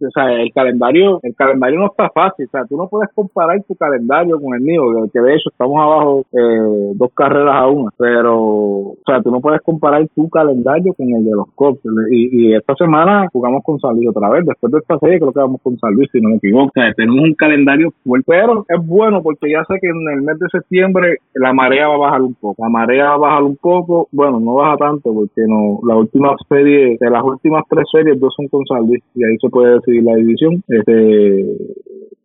O sea, el calendario, el calendario no está fácil. O sea, tú no puedes comparar tu calendario con el mío, que- de hecho estamos abajo eh, dos carreras a una. Pero, o sea, tú no puedes comparar tu calendario con el de los Cubs. Y, esta semana jugamos con San otra vez. Después de esta serie creo que vamos con San si no me equivoco. O sea, tenemos un calendario fuerte. Pero es bueno porque ya sé que en el mes de septiembre la marea va a bajar un poco. La marea va a bajar un poco. Bueno, no baja tanto porque no la última serie, de las últimas tres series, dos son con San. Y ahí se puede decidir la división. Este,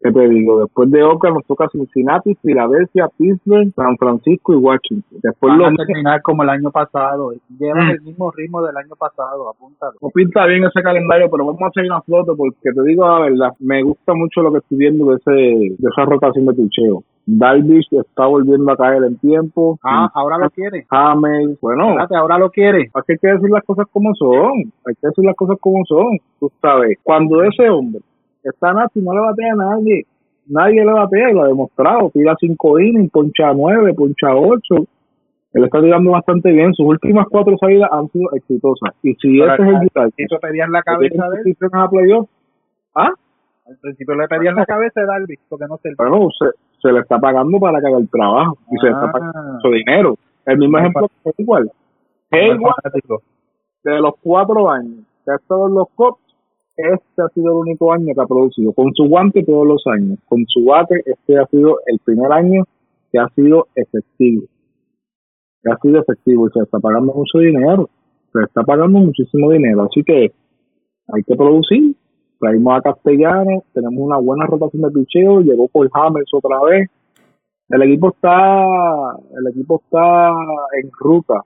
¿qué te digo? Después de Oakland nos toca Cincinnati, Filadelfia, Pittsburgh, San Francisco y Washington. Después Van a terminar como el año pasado. Llevan Mm. el mismo ritmo del año pasado, apúntalo. no pinta bien ese calendario, pero vamos a hacer una foto porque te digo la verdad, me gusta mucho lo que estoy viendo de ese de esa rotación de picheo. Darvish está volviendo a caer en tiempo. Ah, ahora lo quiere. James, bueno, Espérate, ahora lo quiere. Hay que decir las cosas como son. Hay que decir las cosas como son. Tú sabes, cuando ese hombre está nazi, no le batea a nadie. Nadie le batea y lo ha demostrado. Tira cinco innings, poncha nueve, poncha ocho. Él está tirando bastante bien. Sus últimas cuatro salidas han sido exitosas. Y si Pero ese es el guitarra, Eso pedían la cabeza de él. a ¿ah? Al principio le pedían la cabeza de Darby, porque no se Bueno, se, se le está pagando para que haga el trabajo. Y se le está pagando Ah. mucho dinero. El mismo ejemplo que igual. Hayward, fanático. de los cuatro años que ha estado en los Cops, este ha sido el único año que ha producido. Con su guante todos los años. Con su bate, este ha sido el primer año que ha sido efectivo. Que ha sido efectivo y se está pagando mucho dinero. Se está pagando muchísimo dinero. Así que hay que producir. Traímos a Castellano, tenemos una buena rotación de picheo, llegó por James otra vez. El equipo está, el equipo está en ruta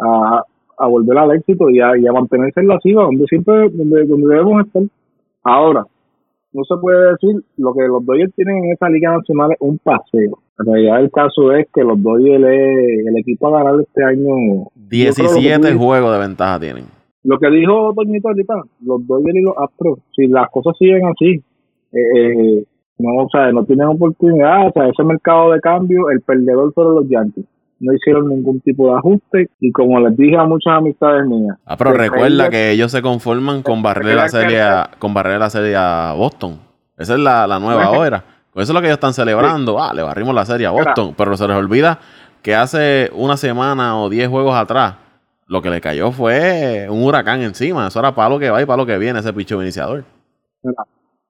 a, a volver al éxito y a, y a mantenerse en la cima donde siempre donde, donde debemos estar. Ahora, no se puede decir lo que los Dodgers tienen en esa liga nacional es un paseo. En realidad el caso es que los Dodgers es el equipo a ganar este año. 17 juegos de ventaja tienen. Lo que dijo Toñito ahorita, los Dodgers y los Astros, si las cosas siguen así, eh, no, o sea, no tienen oportunidad, o sea, ese mercado de cambio, el perdedor fueron los Yankees no hicieron ningún tipo de ajuste y como les dije a muchas amistades mías. Ah, pero recuerda que ellos se conforman con barrer la serie a, con barrer la serie a Boston. Esa es la, nueva hora. Con eso es lo que ellos están celebrando. Ah, le barrimos la serie a Boston. Pero se les olvida que hace una semana o diez juegos atrás lo que le cayó fue un huracán encima. Eso era para lo que va y para lo que viene ese picho iniciador.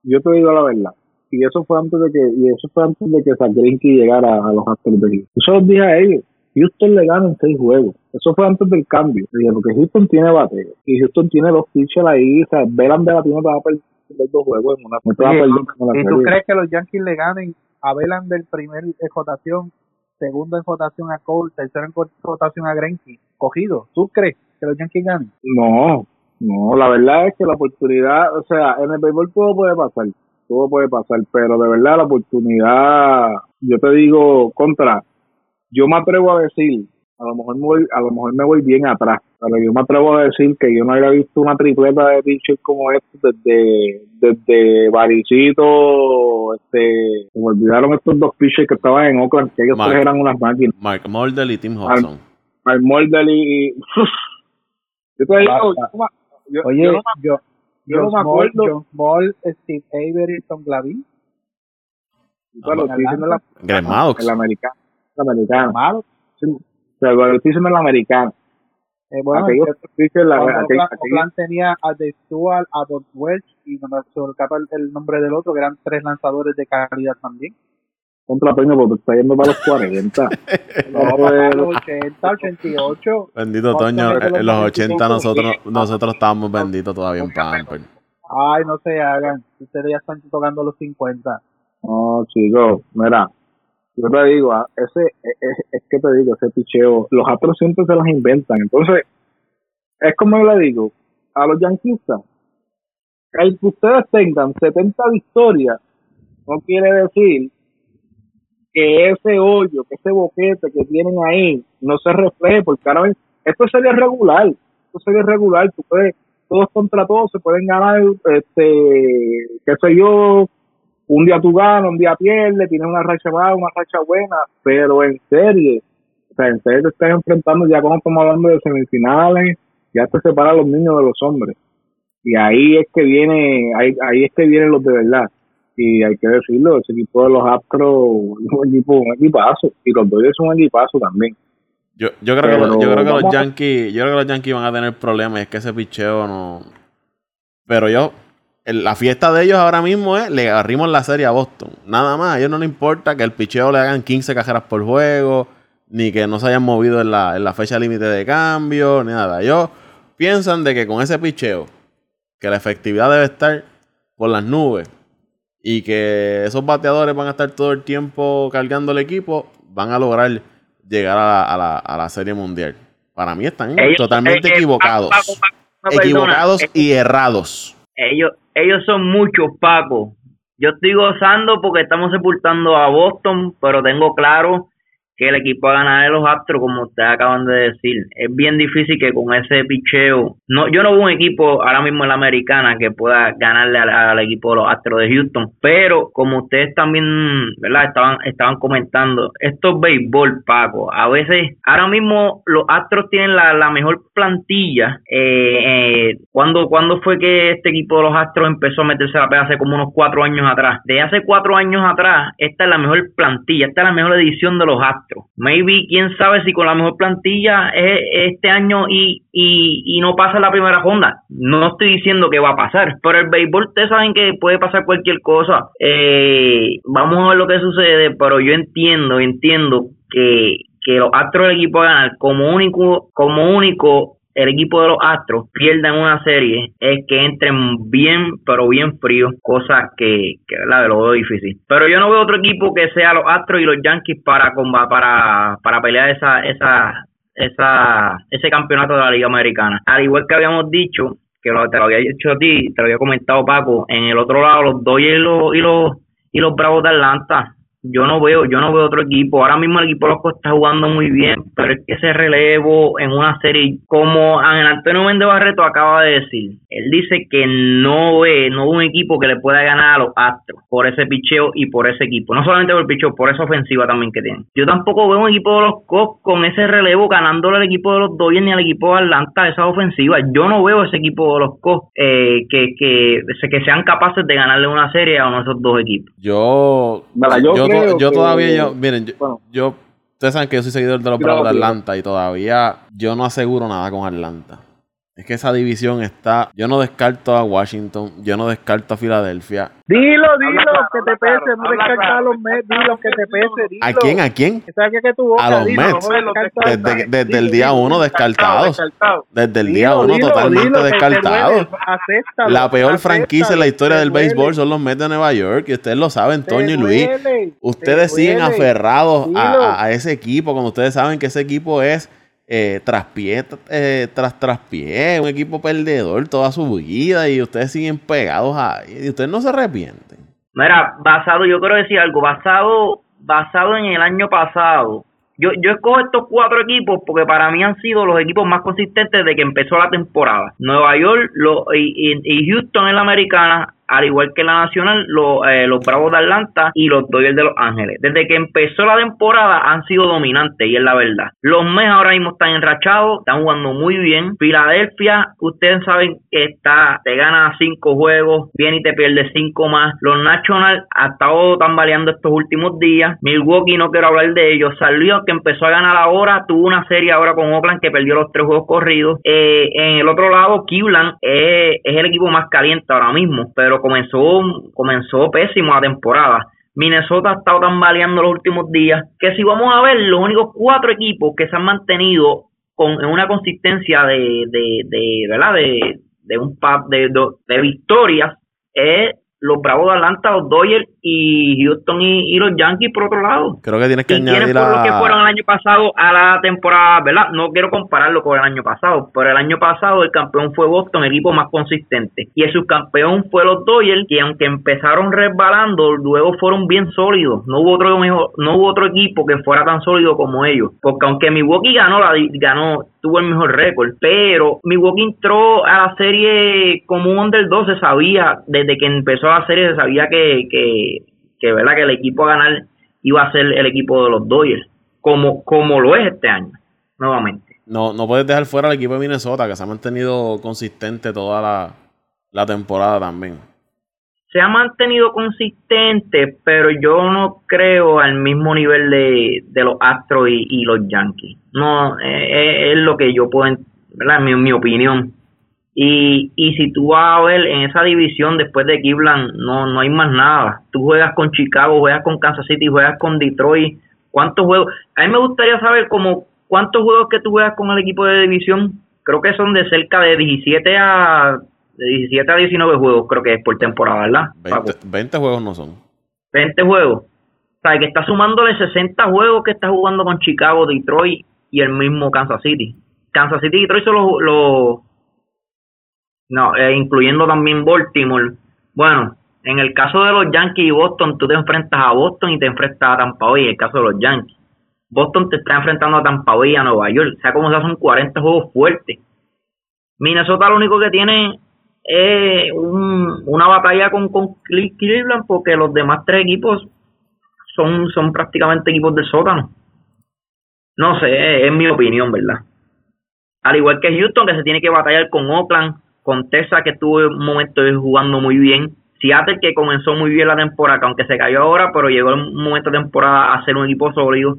yo te digo la verdad. Y eso fue antes de que, y eso fue antes de que Sagrinki llegara a los Astros de Houston. Eso los dije a ellos. Houston le gana en seis juegos. Eso fue antes del cambio. Porque Houston tiene bateo. Y Houston tiene dos pitchers ahí. O sea, Verlander la tiene para perder dos juegos en una. ¿Y tú crees que los Yankees le ganen a Verlander primer en rotación, segundo en rotación a Cole, tercero en rotación a Greinke? Cogido. ¿Tú crees que los Yankees ganen? No, no. La verdad es que la oportunidad, o sea, en el béisbol todo puede pasar. Todo puede pasar, pero de verdad la oportunidad, yo te digo, contra, yo me atrevo a decir, a lo mejor me voy, a lo mejor me voy bien atrás, pero yo me atrevo a decir que yo no había visto una tripleta de pitchers como este desde, desde Baricito, este, se me olvidaron estos dos pitchers que estaban en Oakland, que ellos eran unas máquinas. Mark Mordell y Tim Hudson. Mark Mordell y, yo te digo, yo, Oye, yo, yo, yo no me acuerdo. John Ball, Steve Avery, Tom Glavine. Bueno, la, el americano americano. Malo. Sí, pero el en la americano. Eh, bueno, aquellos que la, aquel, aquel, tenía a The Stuart, a Don Welch y no me escapa el, el, nombre del otro, que eran tres lanzadores de calidad también. Contra Peña, porque está yendo para los 40. no, para los 80, 88. Bendito Toño, en los 80 nosotros nosotros estábamos benditos todavía en Pamper. Ay, no se hagan. Ustedes ya están tocando los 50. No, chicos, mira, yo te digo, ah, ese es, es, que te digo, ese picheo, los astros siempre se las inventan. Entonces, es como yo le digo, a los yanquistas, el que ustedes tengan 70 victorias, no quiere decir que ese hoyo, que ese boquete que tienen ahí, no se refleje, porque ahora esto sería regular, esto sería regular, tú puedes, todos contra todos se pueden ganar, este, qué sé yo, un día tú ganas, un día pierdes, tienes una racha baja, una racha buena, pero en serie, o sea, en serie te estás enfrentando ya cuando estamos hablando de semifinales, ya te separan los niños de los hombres. Y ahí es que viene, ahí, ahí es que vienen los de verdad. Y hay que decirlo, ese equipo de los Astros es un equipo, un equipazo, y los Dodgers son un equipazo también. Yo, yo creo que, yo creo que los Yankees, yo creo que los Yankees van a tener problemas, y es que ese picheo no. Pero yo, la fiesta de ellos ahora mismo es le agarrimos la serie a Boston. Nada más. A ellos no les importa que el picheo le hagan 15 cajeras por juego, ni que no se hayan movido en la, en la fecha límite de cambio, ni nada. Ellos piensan de que con ese picheo, que la efectividad debe estar por las nubes y que esos bateadores van a estar todo el tiempo cargando el equipo, van a lograr llegar a la, a la, serie mundial. Para mí están totalmente eh, eh, equivocados. equivocados eh, y errados. Ellos, ellos son muchos, Paco. Yo estoy gozando porque estamos sepultando a Boston, pero tengo claro que el equipo a ganar de los Astros, como ustedes acaban de decir. Es bien difícil que con ese picheo. no Yo no veo un equipo ahora mismo en la americana que pueda ganarle al, equipo de los Astros de Houston. Pero como ustedes también verdad estaban estaban comentando, esto es béisbol, Paco. A veces, ahora mismo los Astros tienen la, la mejor plantilla. Eh, eh, ¿cuándo, fue que este equipo de los Astros empezó a meterse la pega? Hace como unos cuatro años atrás. De hace cuatro años atrás, esta es la mejor plantilla, esta es la mejor edición de los Astros Maybe, quién sabe si con la mejor plantilla es este año y, y, y no pasa la primera ronda. No estoy diciendo que va a pasar, pero el béisbol ustedes saben que puede pasar cualquier cosa. Eh, vamos a ver lo que sucede, pero yo entiendo, entiendo que, que los Astros del equipo a ganar como único, como único el equipo de los Astros pierdan una serie es que entren bien, pero bien fríos, cosa que, que la de lo veo difícil. Pero yo no veo otro equipo que sea los Astros y los Yankees para para para pelear esa esa esa ese campeonato de la Liga Americana. Al igual que habíamos dicho, que lo, te lo había dicho a ti, te lo había comentado Paco, en el otro lado los Dodgers y los, y los, y los Bravos de Atlanta yo no veo, yo no veo otro equipo. Ahora mismo el equipo de los está jugando muy bien, pero es que ese relevo en una serie, como Antonio Méndez Barreto acaba de decir, él dice que no ve, no ve un equipo que le pueda ganar a los Astros por ese picheo y por ese equipo. No solamente por el picheo, por esa ofensiva también que tienen. Yo tampoco veo un equipo de los Cubs con ese relevo ganándole al equipo de los Dodgers ni al equipo de Atlanta esa ofensiva. Yo no veo ese equipo de los Cubs eh, que, que, que sean capaces de ganarle una serie a uno de esos dos equipos. Yo, yo yo, todavía, yo, miren, yo, ustedes saben que yo soy seguidor de los Bravos de Atlanta y todavía yo no aseguro nada con Atlanta. Es que esa división está. Yo no descarto a Washington, yo no descarto a Filadelfia. Dilo, dilo, que te pese, no descartas a los Mets, dilo que te pese, dilo. ¿A quién? ¿A quién? a los Mets. Desde, desde, el día uno descartados. Desde el día uno totalmente descartados. La peor franquicia en la historia del béisbol son los Mets de Nueva York, y ustedes lo saben, Toño y Luis. Ustedes siguen aferrados a, a ese equipo, cuando ustedes saben que ese equipo es eh, tras pie eh, tras tras pie, un equipo perdedor toda su vida y ustedes siguen pegados ahí y ustedes no se arrepienten. Mira, basado, yo quiero decir algo, basado, basado en el año pasado, yo, yo escojo estos cuatro equipos porque para mí han sido los equipos más consistentes de que empezó la temporada. Nueva York lo, y, y Houston en la americana al igual que la Nacional, eh, los Bravos de Atlanta y los Dodgers de Los Ángeles. Desde que empezó la temporada han sido dominantes y es la verdad. Los Mets ahora mismo están enrachados, están jugando muy bien. Filadelfia, ustedes saben que está, te gana cinco juegos, viene y te pierde cinco más. Los Nationals ha estado tambaleando estos últimos días. Milwaukee, no quiero hablar de ellos. Salió que empezó a ganar ahora, tuvo una serie ahora con Oakland que perdió los tres juegos corridos. Eh, en el otro lado, Cleveland es el equipo más caliente ahora mismo, pero comenzó, comenzó pésimo la temporada. Minnesota ha estado tambaleando los últimos días. Que si vamos a ver, los únicos cuatro equipos que se han mantenido con en una consistencia de, de, de ¿verdad? De, de un de, de, de victorias es los Bravos de Atlanta, los Dodgers y Houston y, los Yankees por otro lado. Creo que tienes que y añadir por lo que fueron el año pasado a la temporada, ¿verdad? No quiero compararlo con el año pasado, pero el año pasado el campeón fue Boston, el equipo más consistente. Y el subcampeón fue los Dodgers, que aunque empezaron resbalando, luego fueron bien sólidos. No hubo otro mejor, no hubo otro equipo que fuera tan sólido como ellos. Porque aunque Milwaukee ganó, la, ganó tuvo el mejor récord, pero Milwaukee entró a la serie como un underdog, se sabía, desde que empezó la serie se sabía que, que, que, ¿verdad? que el equipo a ganar iba a ser el equipo de los Dodgers, como, como lo es este año, nuevamente. No, no puedes dejar fuera al equipo de Minnesota, que se ha mantenido consistente toda la, la temporada también. Se ha mantenido consistente, pero yo no creo al mismo nivel de, de los Astros y, los Yankees. No, es, lo que yo puedo, ¿verdad? Mi, mi opinión. Y, y si tú vas a ver en esa división después de Cleveland, no, no hay más nada. Tú juegas con Chicago, juegas con Kansas City, juegas con Detroit. ¿Cuántos juegos? A mí me gustaría saber como cuántos juegos que tú juegas con el equipo de división. Creo que son de cerca de 17 a de 17 a 19 juegos, creo que es por temporada, ¿verdad? 20, juegos no son. 20 juegos. O sea, que está sumándole 60 juegos que está jugando con Chicago, Detroit y el mismo Kansas City. Kansas City y Detroit son los, no, eh, incluyendo también Baltimore. Bueno, en el caso de los Yankees y Boston, tú te enfrentas a Boston y te enfrentas a Tampa Bay, en el caso de los Yankees. Boston te está enfrentando a Tampa Bay y a Nueva York. O sea, como se son 40 juegos fuertes. Minnesota lo único que tiene es un, una batalla con, con Cleveland porque los demás tres equipos son, son prácticamente equipos del sótano. No sé, es mi opinión, ¿verdad? Al igual que Houston, que se tiene que batallar con Oakland, con que estuvo un momento jugando muy bien, Seattle que comenzó muy bien la temporada, aunque se cayó ahora, pero llegó un momento de temporada a ser un equipo sólido,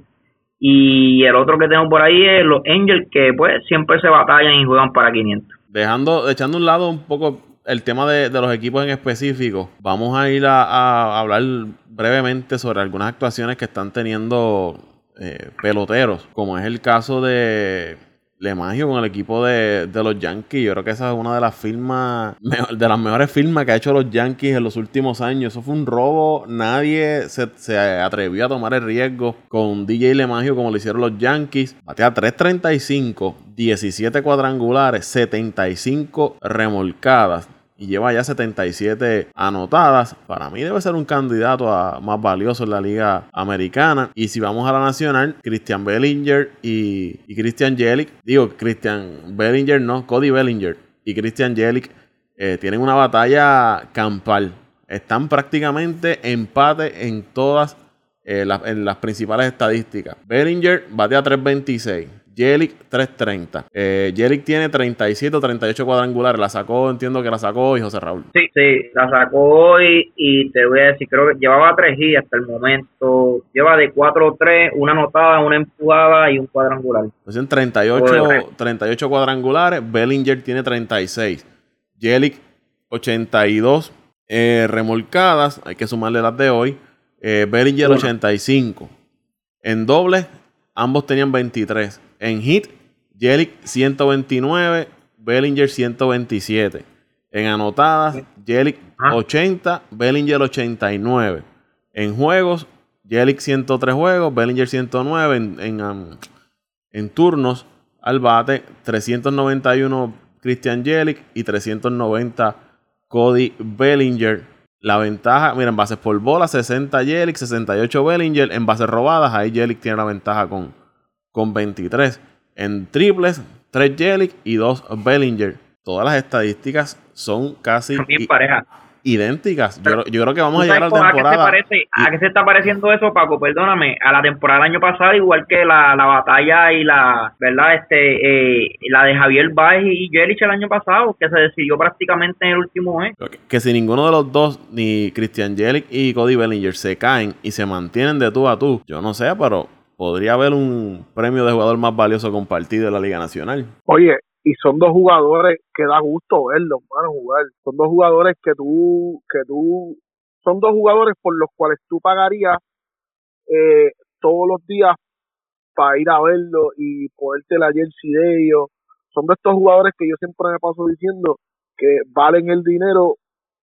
Y el otro que tengo por ahí es los Angels, que pues siempre se batallan y juegan para 500. Dejando, echando un lado un poco el tema de, los equipos en específico, vamos a ir a, hablar brevemente sobre algunas actuaciones que están teniendo eh, peloteros, como es el caso de Lemagio con el equipo de, los Yankees. Yo creo que esa es una de las firmas, de las mejores firmas que ha hecho los Yankees en los últimos años. Eso fue un robo. Nadie se, atrevió a tomar el riesgo con DJ Lemagio como lo hicieron los Yankees. Batea 3.35, 17 cuadrangulares, 75 remolcadas y lleva ya 77 anotadas. Para mí debe ser un candidato a más valioso en la liga americana. Y si vamos a la nacional, Christian Bellinger y, Christian Jelic, digo Christian Bellinger no, Cody Bellinger y Christian Jelic eh, tienen una batalla campal. Están prácticamente empate en todas eh, en las principales estadísticas. Bellinger batea 326. Jelic 330. Eh, Jelic tiene 37 o 38 cuadrangulares. La sacó, entiendo que la sacó hoy José Raúl. Sí, sí, la sacó hoy y te voy a decir, creo que llevaba 3 y hasta el momento. Lleva de 4-3, una anotada, una empujada y un cuadrangular. Pues en 38, 38 cuadrangulares. Bellinger tiene 36. Jelic 82 eh, remolcadas. Hay que sumarle las de hoy. Eh, Bellinger 85. En doble, ambos tenían 23. En hit, Jelic 129, Bellinger 127. En anotadas, Jelic 80, ah. Bellinger 89. En juegos, Jelic 103 juegos, Bellinger 109. En, um, en, turnos al bate, 391 Christian Jelic y 390 Cody Bellinger. La ventaja, mira, en bases por bola, 60 Jelic, 68 Bellinger. En bases robadas, ahí Jelic tiene la ventaja con con 23. En triples, 3 Jelic y 2 Bellinger. Todas las estadísticas son casi idénticas. Yo, creo que vamos a llegar a la temporada. ¿a qué, se ¿A qué se está pareciendo eso, Paco? Perdóname. A la temporada del año pasado, igual que la, batalla y la, ¿verdad? Este, eh, la de Javier Baez y Jelic el año pasado, que se decidió prácticamente en el último mes. Que, que si ninguno de los dos, ni Christian Jelic y Cody Bellinger, se caen y se mantienen de tú a tú, yo no sé, pero podría haber un premio de jugador más valioso compartido de la Liga Nacional. Oye, y son dos jugadores que da gusto verlos, van jugar. Son dos jugadores que tú, que tú, son dos jugadores por los cuales tú pagarías eh, todos los días para ir a verlo y poderte la jersey de ellos. Son de estos jugadores que yo siempre me paso diciendo que valen el dinero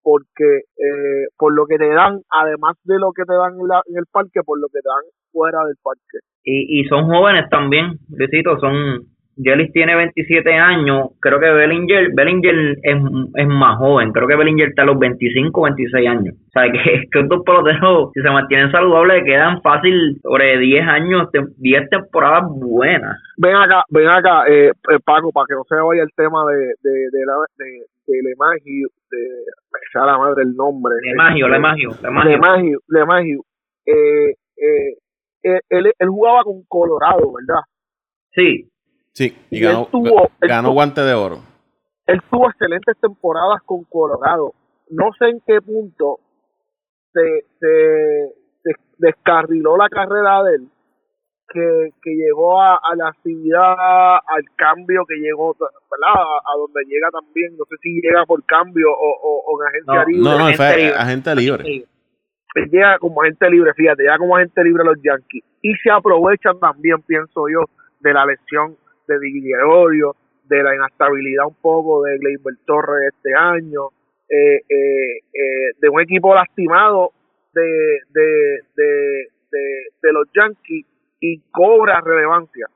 porque eh, por lo que te dan, además de lo que te dan en, el parque, por lo que te dan fuera del parque. Y, y son jóvenes también, Luisito, son Jellis tiene 27 años, creo que Bellinger, Bellinger es, es, más joven, creo que Bellinger está a los 25, 26 años. O sea, que, que estos peloteros, si se mantienen saludables, quedan fácil sobre 10 años, 10 temporadas buenas. Ven acá, ven acá, eh, eh, Paco, para que no se vaya el tema de, de, de, la, de Lemagio, de, me la madre el nombre. Lemagio, Lemagio, Lemagio. Lemagio, Eh, eh, eh, él, él jugaba con Colorado, ¿verdad? Sí. Sí, y, ganó, ganó guante de oro. Él tuvo excelentes temporadas con Colorado. No sé en qué punto se, se, descarriló la carrera de él, que, que llegó a, la actividad, al cambio que llegó, ¿verdad? A, donde llega también, no sé si llega por cambio o, o, en agencia libre. No, no, fue agente libre. Él llega como agente libre, fíjate, llega como agente libre los Yankees. Y se aprovechan también, pienso yo, de la lesión de Di de la inestabilidad un poco de Gleyber Torres este año, eh, eh, eh, de un equipo lastimado de, de, de, de, los Yankees y cobra relevancia.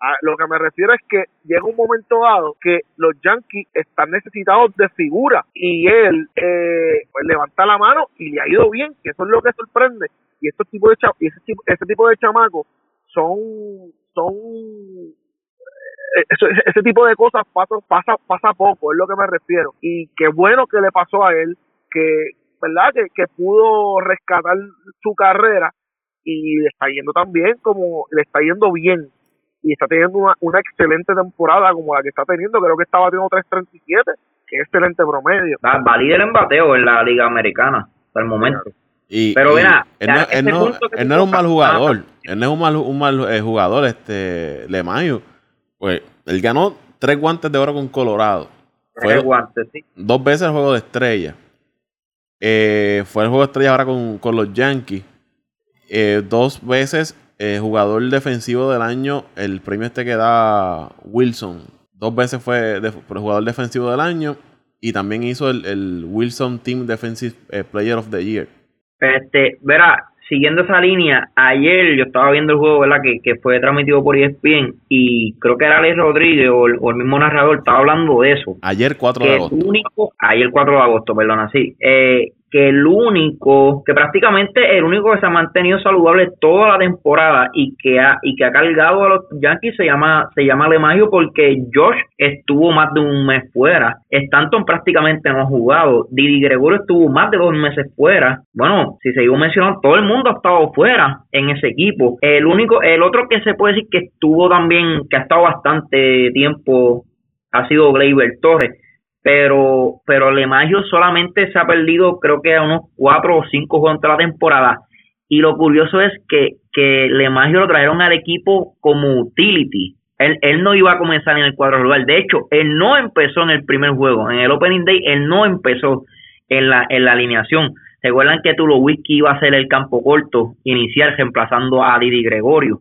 A lo que me refiero es que llega un momento dado que los Yankees están necesitados de figura y él pues levanta la mano y le ha ido bien, que eso es lo que sorprende. Y estos tipos de y ese tipo, ese tipo de chamacos son son ese tipo de cosas pasa, pasa, poco, es lo que me refiero. Y qué bueno que le pasó a él, que, ¿verdad? Que pudo rescatar su carrera y le está yendo también como, le está yendo bien. Y está teniendo una, una excelente temporada como la que está teniendo, creo que está batiendo 3.37, que es excelente promedio. Va, líder en bateo en la Liga Americana, hasta el momento. Y, Pero mira, él, no, él, no, era un mal jugador. él no es un mal, un mal eh, jugador, este Lemayo. Pues él ganó tres guantes de oro con Colorado. Fue Tres guantes, sí. dos veces el juego de estrella. Eh, fue el juego de estrella ahora con, con los Yankees. Eh, dos veces eh, jugador defensivo del año. El premio este que da Wilson. Dos veces fue de- jugador defensivo del año. Y también hizo el, el Wilson Team Defensive eh, Player of the Year. Este, verá, siguiendo esa línea, ayer yo estaba viendo el juego, ¿verdad? Que, que fue transmitido por ESPN y creo que era Alex Rodríguez o el, o el mismo narrador estaba hablando de eso. Ayer 4 que de agosto. único, ayer 4 de agosto, perdona, sí, eh, que el único, que prácticamente el único que se ha mantenido saludable toda la temporada y que ha, y que ha cargado a los Yankees se llama, se llama Lemagio porque Josh estuvo más de un mes fuera, Stanton prácticamente no ha jugado, Didi Gregorio estuvo más de dos meses fuera, bueno, si seguimos mencionando, todo el mundo ha estado fuera en ese equipo, el único, el otro que se puede decir que estuvo también, que ha estado bastante tiempo ha sido Gleyber Torres pero pero Lemagio solamente se ha perdido creo que a unos cuatro o cinco juegos de la temporada. Y lo curioso es que que Lemagio lo trajeron al equipo como utility. Él, él no iba a comenzar en el cuadro lugar. De hecho él no empezó en el primer juego. En el opening day él no empezó en la en la alineación. Recuerdan que Tulowitzki iba a ser el campo corto inicial reemplazando a Didi Gregorio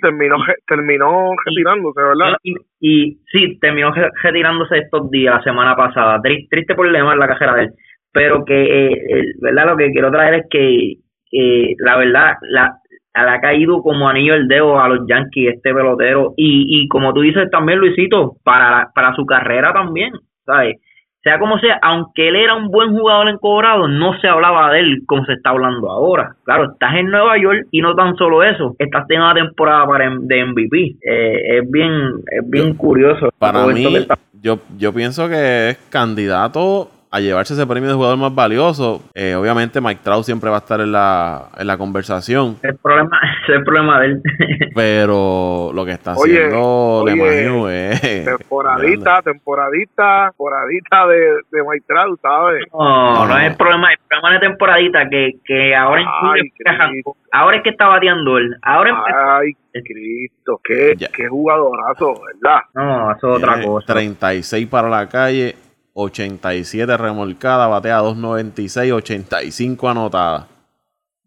terminó terminó retirándose, ¿verdad? y, y sí, terminó re- retirándose estos días, la semana pasada. Tri- Triste problema en la carrera de él. Pero que, eh, ¿verdad? Lo que quiero traer es que, eh, la verdad, la, le ha caído como anillo el dedo a los Yankees este pelotero. Y, y como tú dices también, Luisito, para, para su carrera también, ¿sabes? Sea como sea, aunque él era un buen jugador en cobrado, no se hablaba de él como se está hablando ahora. Claro, estás en Nueva York y no tan solo eso, estás teniendo una temporada para de MVP. Eh, es bien, es bien curioso. Para mí, yo, yo pienso que es candidato a llevarse ese premio de jugador más valioso. Eh, obviamente Mike Trout siempre va a estar en la, en la conversación. el problema, es el problema de él. Pero lo que está Oye, haciendo oye, Lemagno es... Temporadita, temporadita, temporadita de, de Maitral, ¿sabes? No, no, No. es el problema, el problema de temporada que, que ahora en Ay, arrancó. ahora es que está bateando él, ahora. Ay, Cristo, qué, qué jugadorazo, ¿verdad? No, eso es otra cosa. 36 para la calle, 87 remolcada, batea 296, 85 anotadas,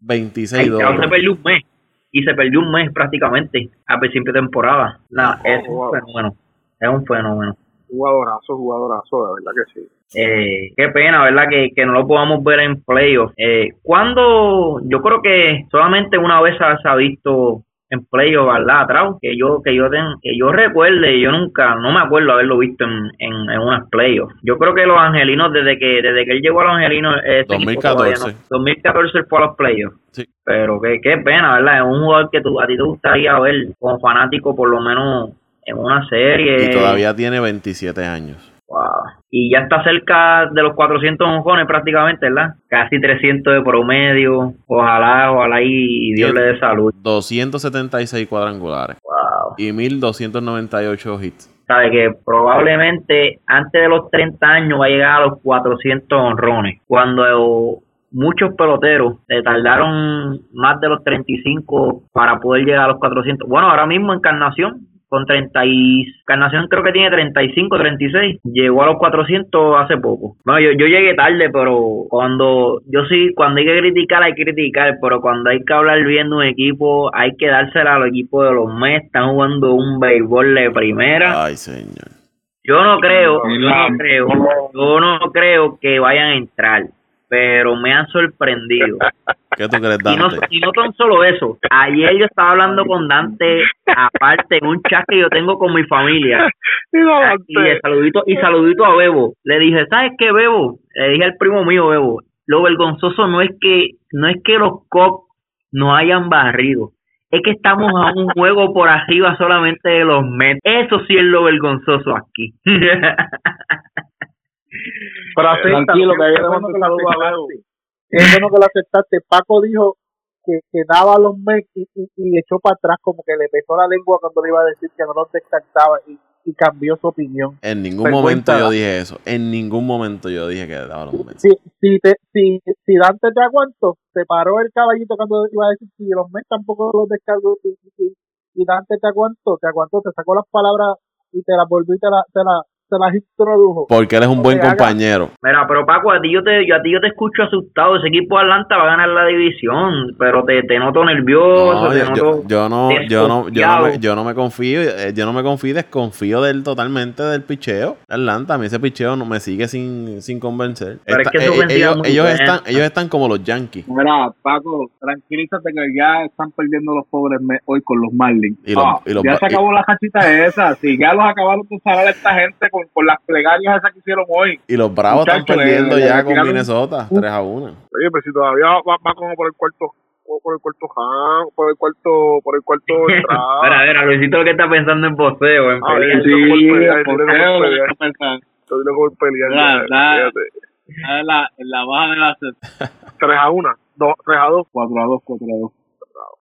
26 Ay, ahora se perdió un mes. Y se perdió un mes prácticamente a principio de temporada. La- es un wow. fenómeno. Es un fenómeno. Jugadorazo, jugadorazo, de verdad que sí. Eh, qué pena, ¿verdad? Que, que no lo podamos ver en playoffs. Eh, cuando yo creo que solamente una vez se ha visto en playoffs, ¿verdad? Trau? Que yo que yo ten, que yo recuerde, yo nunca, no me acuerdo haberlo visto en, en, en unas playoffs. Yo creo que los angelinos, desde que desde que él llegó a los angelinos, equipo 2014. todavía no- 2014 fue a los playoffs. Sí. Pero qué, qué pena, ¿verdad? Es un jugador que tú, a ti te gustaría ver como fanático, por lo menos en una serie. Y todavía tiene 27 años. Wow. Y ya está cerca de los 400 honjones prácticamente, ¿verdad? Casi 300 de promedio. Ojalá, ojalá y Dios le dé salud. 276 cuadrangulares Wow. y 1298 hits. Sabe que probablemente antes de los 30 años va a llegar a los 400 honrones. Cuando muchos peloteros se tardaron más de los 35 para poder llegar a los 400. Bueno, ahora mismo Encarnación con 30 y Encarnación creo que tiene 35, 36, llegó a los 400 hace poco. Bueno, yo, yo llegué tarde, pero cuando yo sí, cuando hay que criticar hay que criticar, pero cuando hay que hablar bien de un equipo, hay que dársela al equipo de los Mets, están jugando un béisbol de primera. Ay, señor. Yo no creo, yo no creo, yo no creo que vayan a entrar, pero me han sorprendido. ¿Qué tú crees, Y no, Dante? y no tan solo eso, ayer yo estaba hablando con Dante aparte en un chat que yo tengo con mi familia Y de saludito y saludito a Bebo. Le dije, ¿sabes qué, Bebo? Le dije al primo mío, Bebo, lo vergonzoso no es que no es que los Cops no hayan barrido, es que estamos a un juego por arriba solamente de los Mets. Eso sí es lo vergonzoso aquí. Pero Tranquilo, que ayer le mando saludos a aceptaste. Es bueno que lo aceptaste. Paco dijo que, que daba los Mets y, y, y echó para atrás como que le pesó la lengua cuando le iba a decir que no los descartaba y, y cambió su opinión. En ningún momento yo dije eso. En ningún momento yo dije que daba los Mets. Si, si, te, si, si Dante te aguantó, te paró el caballito cuando iba a decir si los Mets tampoco los descargó y, Dante te aguantó, te aguantó, te sacó las palabras y te las volvió y te, la, te, la, te las introdujo. Porque él es un buen compañero. Mira, pero Paco, a ti yo te, yo a ti yo te escucho asustado. Ese equipo de Atlanta va a ganar la división, pero te, te noto nervioso, No, te yo, noto... yo- yo no, yo no, yo no me, yo no me confío, eh, yo no me confío, y desconfío del totalmente del picheo. Atlanta, a mí ese picheo no me sigue sin, sin convencer. Pero es que eh, ofensiva ellos, están, ellos están como los Yankees. Mira, Paco, tranquilízate que ya están perdiendo los pobres hoy con los Marlins. Y los- Ah, y los ya se acabó la cachita esa. Si ya los acabaron de saber esta gente con, con las plegarias esas que hicieron hoy. Y los Bravos están perdiendo ya con tiraron- Minnesota, 3 a 1. Oye, pero si todavía va, va como por el cuarto, por el cuarto jam, por el cuarto, por el cuarto entrada. Mira, mira, Luisito lo que está pensando en boxeo, en Ah, pelea. sí. Sí, por pelear, pelear. Estoy loco pelear. La, baja de la 3 a 1, 2, 3 a 2. 4 a 2, 4 a 2.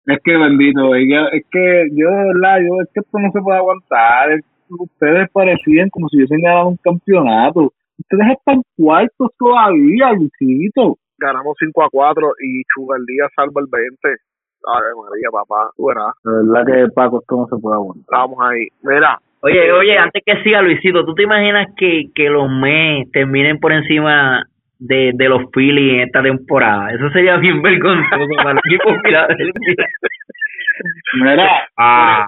Es que bendito, es que, es que yo de verdad, yo es que esto no se puede aguantar. Es- Ustedes parecían como si hubiesen ganado un campeonato. Ustedes están cuartos todavía, Luisito. Ganamos 5 a 4 y Chugar Díaz salva el 20. Ay, María, papá, tú verás. De verdad que Paco, esto no se puede aguantar. Estábamos ahí. Mira, Oye, oye, antes que siga Luisito, ¿tú te imaginas que, que los Mets terminen por encima de, de los Phillies en esta temporada? Eso sería bien vergonzoso para el equipo Filadelfia. Mira, Ah,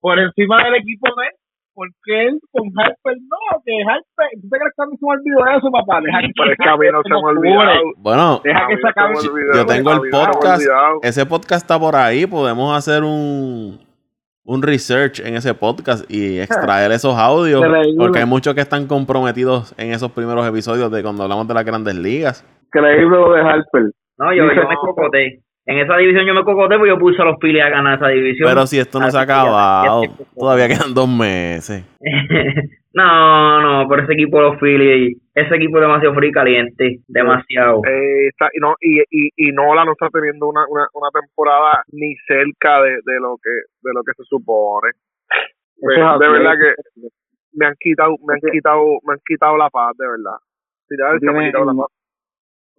por encima del equipo de porque él con Harper no, que Harper, ¿tú te crees que a mí se me olvidó eso, papá? Deja que, pero es que a mí no se me ha olvidado. Bueno, Deja A que mí se no acabe. se me olvidó, yo tengo el podcast. Ese podcast está por ahí. Podemos hacer un, un research en ese podcast y extraer esos audios. Porque hay muchos que están comprometidos en esos primeros episodios de cuando hablamos de las grandes ligas. Increíble lo de Harper. no, yo, yo me cocoté. En esa división yo me cocoté porque yo puse a los Phillies a ganar esa división. Pero si esto no se que cocoté. todavía quedan dos meses. no, no, pero ese equipo de los Phillies, ese equipo es demasiado frío y caliente, demasiado. Eh, está, y, no, y, y, y Nola no está teniendo una, una, una temporada ni cerca de, de lo que de lo que se supone. Eso de, es así, de verdad que me han quitado me han quitado me han quitado la paz de verdad. Me han tienen, quitado la no, paz.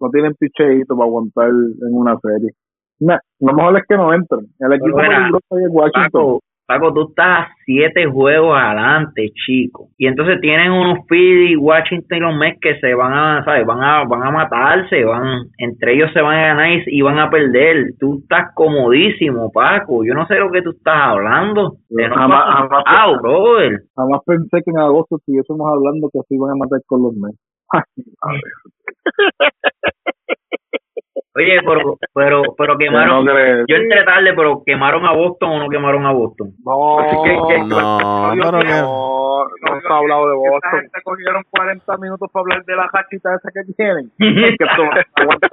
no tienen picheíto para aguantar en una serie. Nah, lo mejor es que no entren. El equipo es Washington. Paco, Paco, tú estás siete juegos adelante, chico. Y entonces tienen unos Phillies, Washington y los Mets que se van a, ¿sabes? Van a, van a matarse, van, entre ellos se van a ganar y, van a perder. Tú estás comodísimo, Paco. Yo no sé lo que tú estás hablando. Te notas Jamás- jamás- asustado, brother. Jamás pensé que en agosto estuviésemos hablando que se iban a matar con los Mets. Oye, pero, pero, pero quemaron. No. Yo entré tarde, pero quemaron a Boston o no quemaron a Boston. No, No, no, no, no se ha hablado de Esta Boston. gente cogieron 40 minutos para hablar de la jachita esa que tienen. Que esto no se aguanta.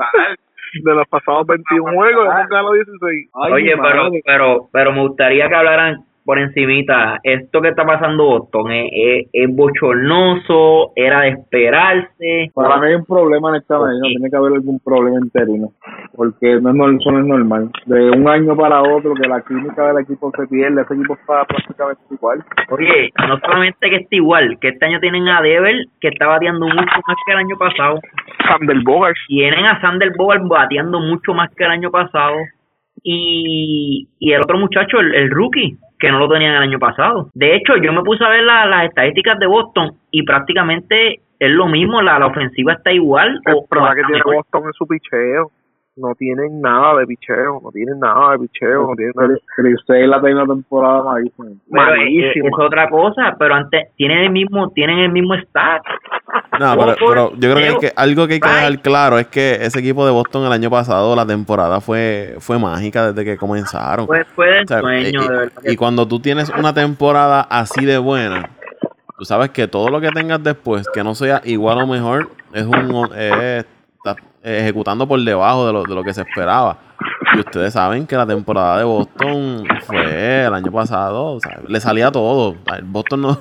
De los pasados 21 juegos, hemos ganado 16. Ay, Oye, pero, pero, pero me gustaría que hablaran por encimita. Esto que está pasando Boston es, es, es bochornoso, era de esperarse. Para mí hay un problema en esta medida, tiene que haber algún problema interino, porque no es, eso no es normal. De un año para otro, que la química del equipo se pierde, ese equipo está prácticamente igual. Oye, no solamente que está igual, que este año tienen a Dever, que está bateando mucho más que el año pasado. Sander Bogarts. Tienen a Sander Bogart bateando mucho más que el año pasado. Y, y el otro muchacho, el, el rookie, que no lo tenían el año pasado. De hecho, yo me puse a ver la- las estadísticas de Boston y prácticamente es lo mismo, la, la ofensiva está igual. El o- problema que tiene mejor. Boston en su picheo. No tienen nada de picheo, no tienen nada de picheo, no tienen nada. Tenido una temporada malísima. Pero es, malísima. es otra cosa, pero antes tienen el mismo tienen el mismo stat. No, pero, pero yo creo que, hay que algo que hay que dejar claro es que ese equipo de Boston el año pasado, la temporada fue, fue mágica desde que comenzaron. Pues fue del O sea, sueño, y, de verdad. y cuando tú tienes una temporada así de buena, tú sabes que todo lo que tengas después, que no sea igual o mejor, es un es- ejecutando por debajo de lo, de lo que se esperaba. Y ustedes saben que la temporada de Boston fue el año pasado, o sea, le salía todo. El Boston no,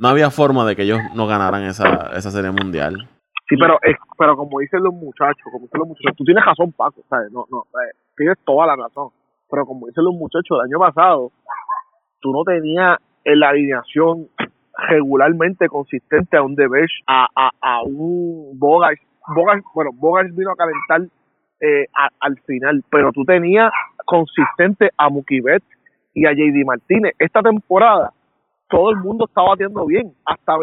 no había forma de que ellos no ganaran esa, esa serie mundial. Sí, pero es, pero como dicen los muchachos, como dicen los muchachos, tú tienes razón, Paco, ¿sabes? No, no, ¿sabes? tienes toda la razón. Pero como dicen los muchachos del año pasado, tú no tenías en la alineación regularmente consistente a un Devers, a, a, a un Bogas. Bogas, bueno, Bogas vino a calentar eh, a- al final, pero tú tenías consistente a Mukibet y a JD Martínez. Esta temporada todo el mundo está batiendo bien, hasta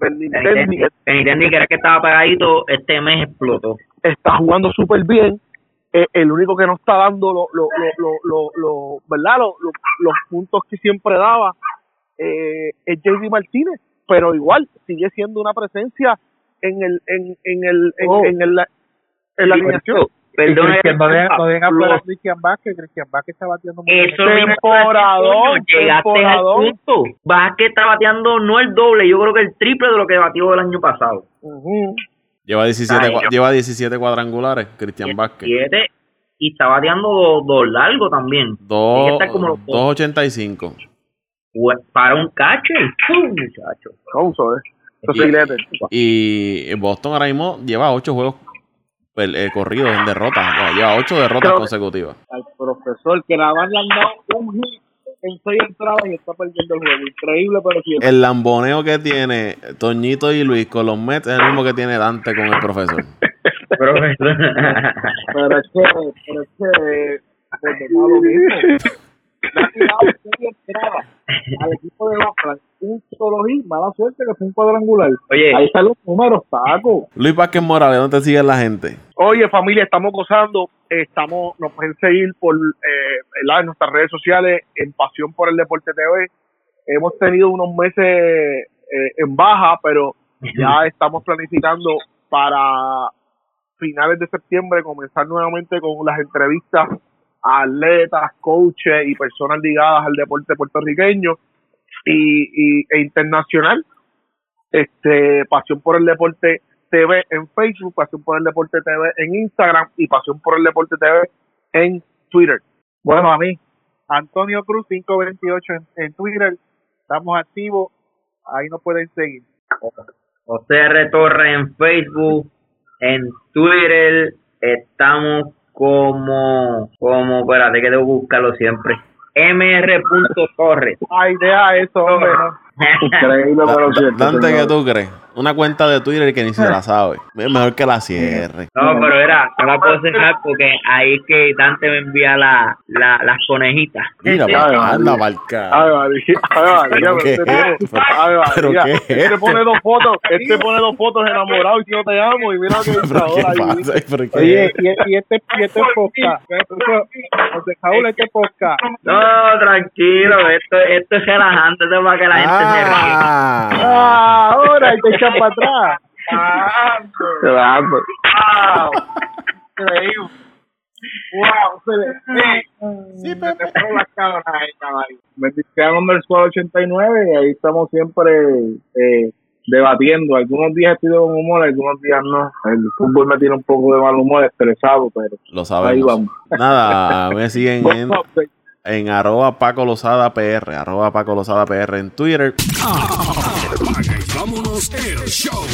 Benintendi, que era que estaba pegadito, este mes explotó. está jugando súper bien. Eh, el único que no está dando lo, lo, lo, lo, lo- ¿verdad? Lo- lo- los puntos que siempre daba eh, es JD Martínez, pero igual sigue siendo una presencia en el en, en el en, Oh. en el en la alineación. Perdón, Cristian, a Cristian Vázquez, Cristian Vázquez está batiendo muy bien. Eso mismo Temporadón, coño, llegaste al punto. Vázquez está bateando no el doble, yo creo que el triple de lo que batió el año pasado. Ujú. Lleva 17, Ay, lleva 17 cuadrangulares, Cristian Vázquez. Y está bateando dos, dos largos también. Dos- Tiene que estar como los dos. 2.85. Hue- Para un catcher, muchacho. Vamos, eh. Esos Y-. Y Boston ahora mismo lleva 8 juegos pel- eh, corridos en derrota. No, lleva 8 derrotas Creo consecutivas. al profesor que nada más le han dado un hit en seis entradas y está perdiendo el juego. Increíble, pero cierto. El lamboneo que tiene Toñito y Luis con los Mets es el mismo que tiene Dante con el profesor. Pero es que, pero es que, a lo mismo. Le ha tirado seis entradas al equipo de Oakland. Un solo hit, mala suerte que fue un cuadrangular. Oye, Ahí están los números, Paco. Luis Vázquez Morales, ¿dónde te sigue la gente? Oye, familia, estamos gozando. Estamos, nos pueden seguir por eh, en nuestras redes sociales, en Pasión por el Deporte TV. Hemos tenido unos meses eh, en baja, pero ya estamos planificando para finales de septiembre comenzar nuevamente con las entrevistas atletas, coaches y personas ligadas al deporte puertorriqueño y, e internacional. Este, Pasión por el Deporte TV en Facebook, Pasión por el Deporte TV en Instagram y Pasión por el Deporte TV en Twitter. Bueno, a mí, Antonio Cruz 528 en, en Twitter, estamos activos, ahí nos pueden seguir. José R. Torres en Facebook, en Twitter, estamos como, como, espérate que debo buscarlo siempre, mr.torres. Ay, deja eso, hombre. Increíble, pero cierto. Dante, ¿qué tú crees? Una cuenta de Twitter que ni se la sabe. Es mejor que la cierre. No, pero era, no la puedo cerrar porque ahí es que Dante me envía la, la, las conejitas. Mira, anda María. pa'l Ay. María, ay, María, ¿Pero pero qué este es este pone dos fotos, este pone dos fotos enamorado y yo te amo y mira que dice ¿Pero qué ahora. ahí. Oye, es? y, y este, y este podcast, ¿qué puso? José Jaúl, este podcast, No, tranquilo, esto, esto es relajante, esto es para que la gente se ría. Ah, ah, ahora, y te echan para atrás. Caramba. Wow, increíble. Wow, se le Sí, Pepe. las cabras ahí, caballo. Mexicano underscore 89 y ahí estamos siempre eh, debatiendo. Algunos días estoy de buen humor, algunos días no. El fútbol me tiene un poco de mal humor, estresado, pero lo ahí sabemos. vamos. Nada, me siguen en, Bueno, en arroba Paco Lozada PR, arroba Paco Lozada PR en Twitter. Apaga y vámonos el show.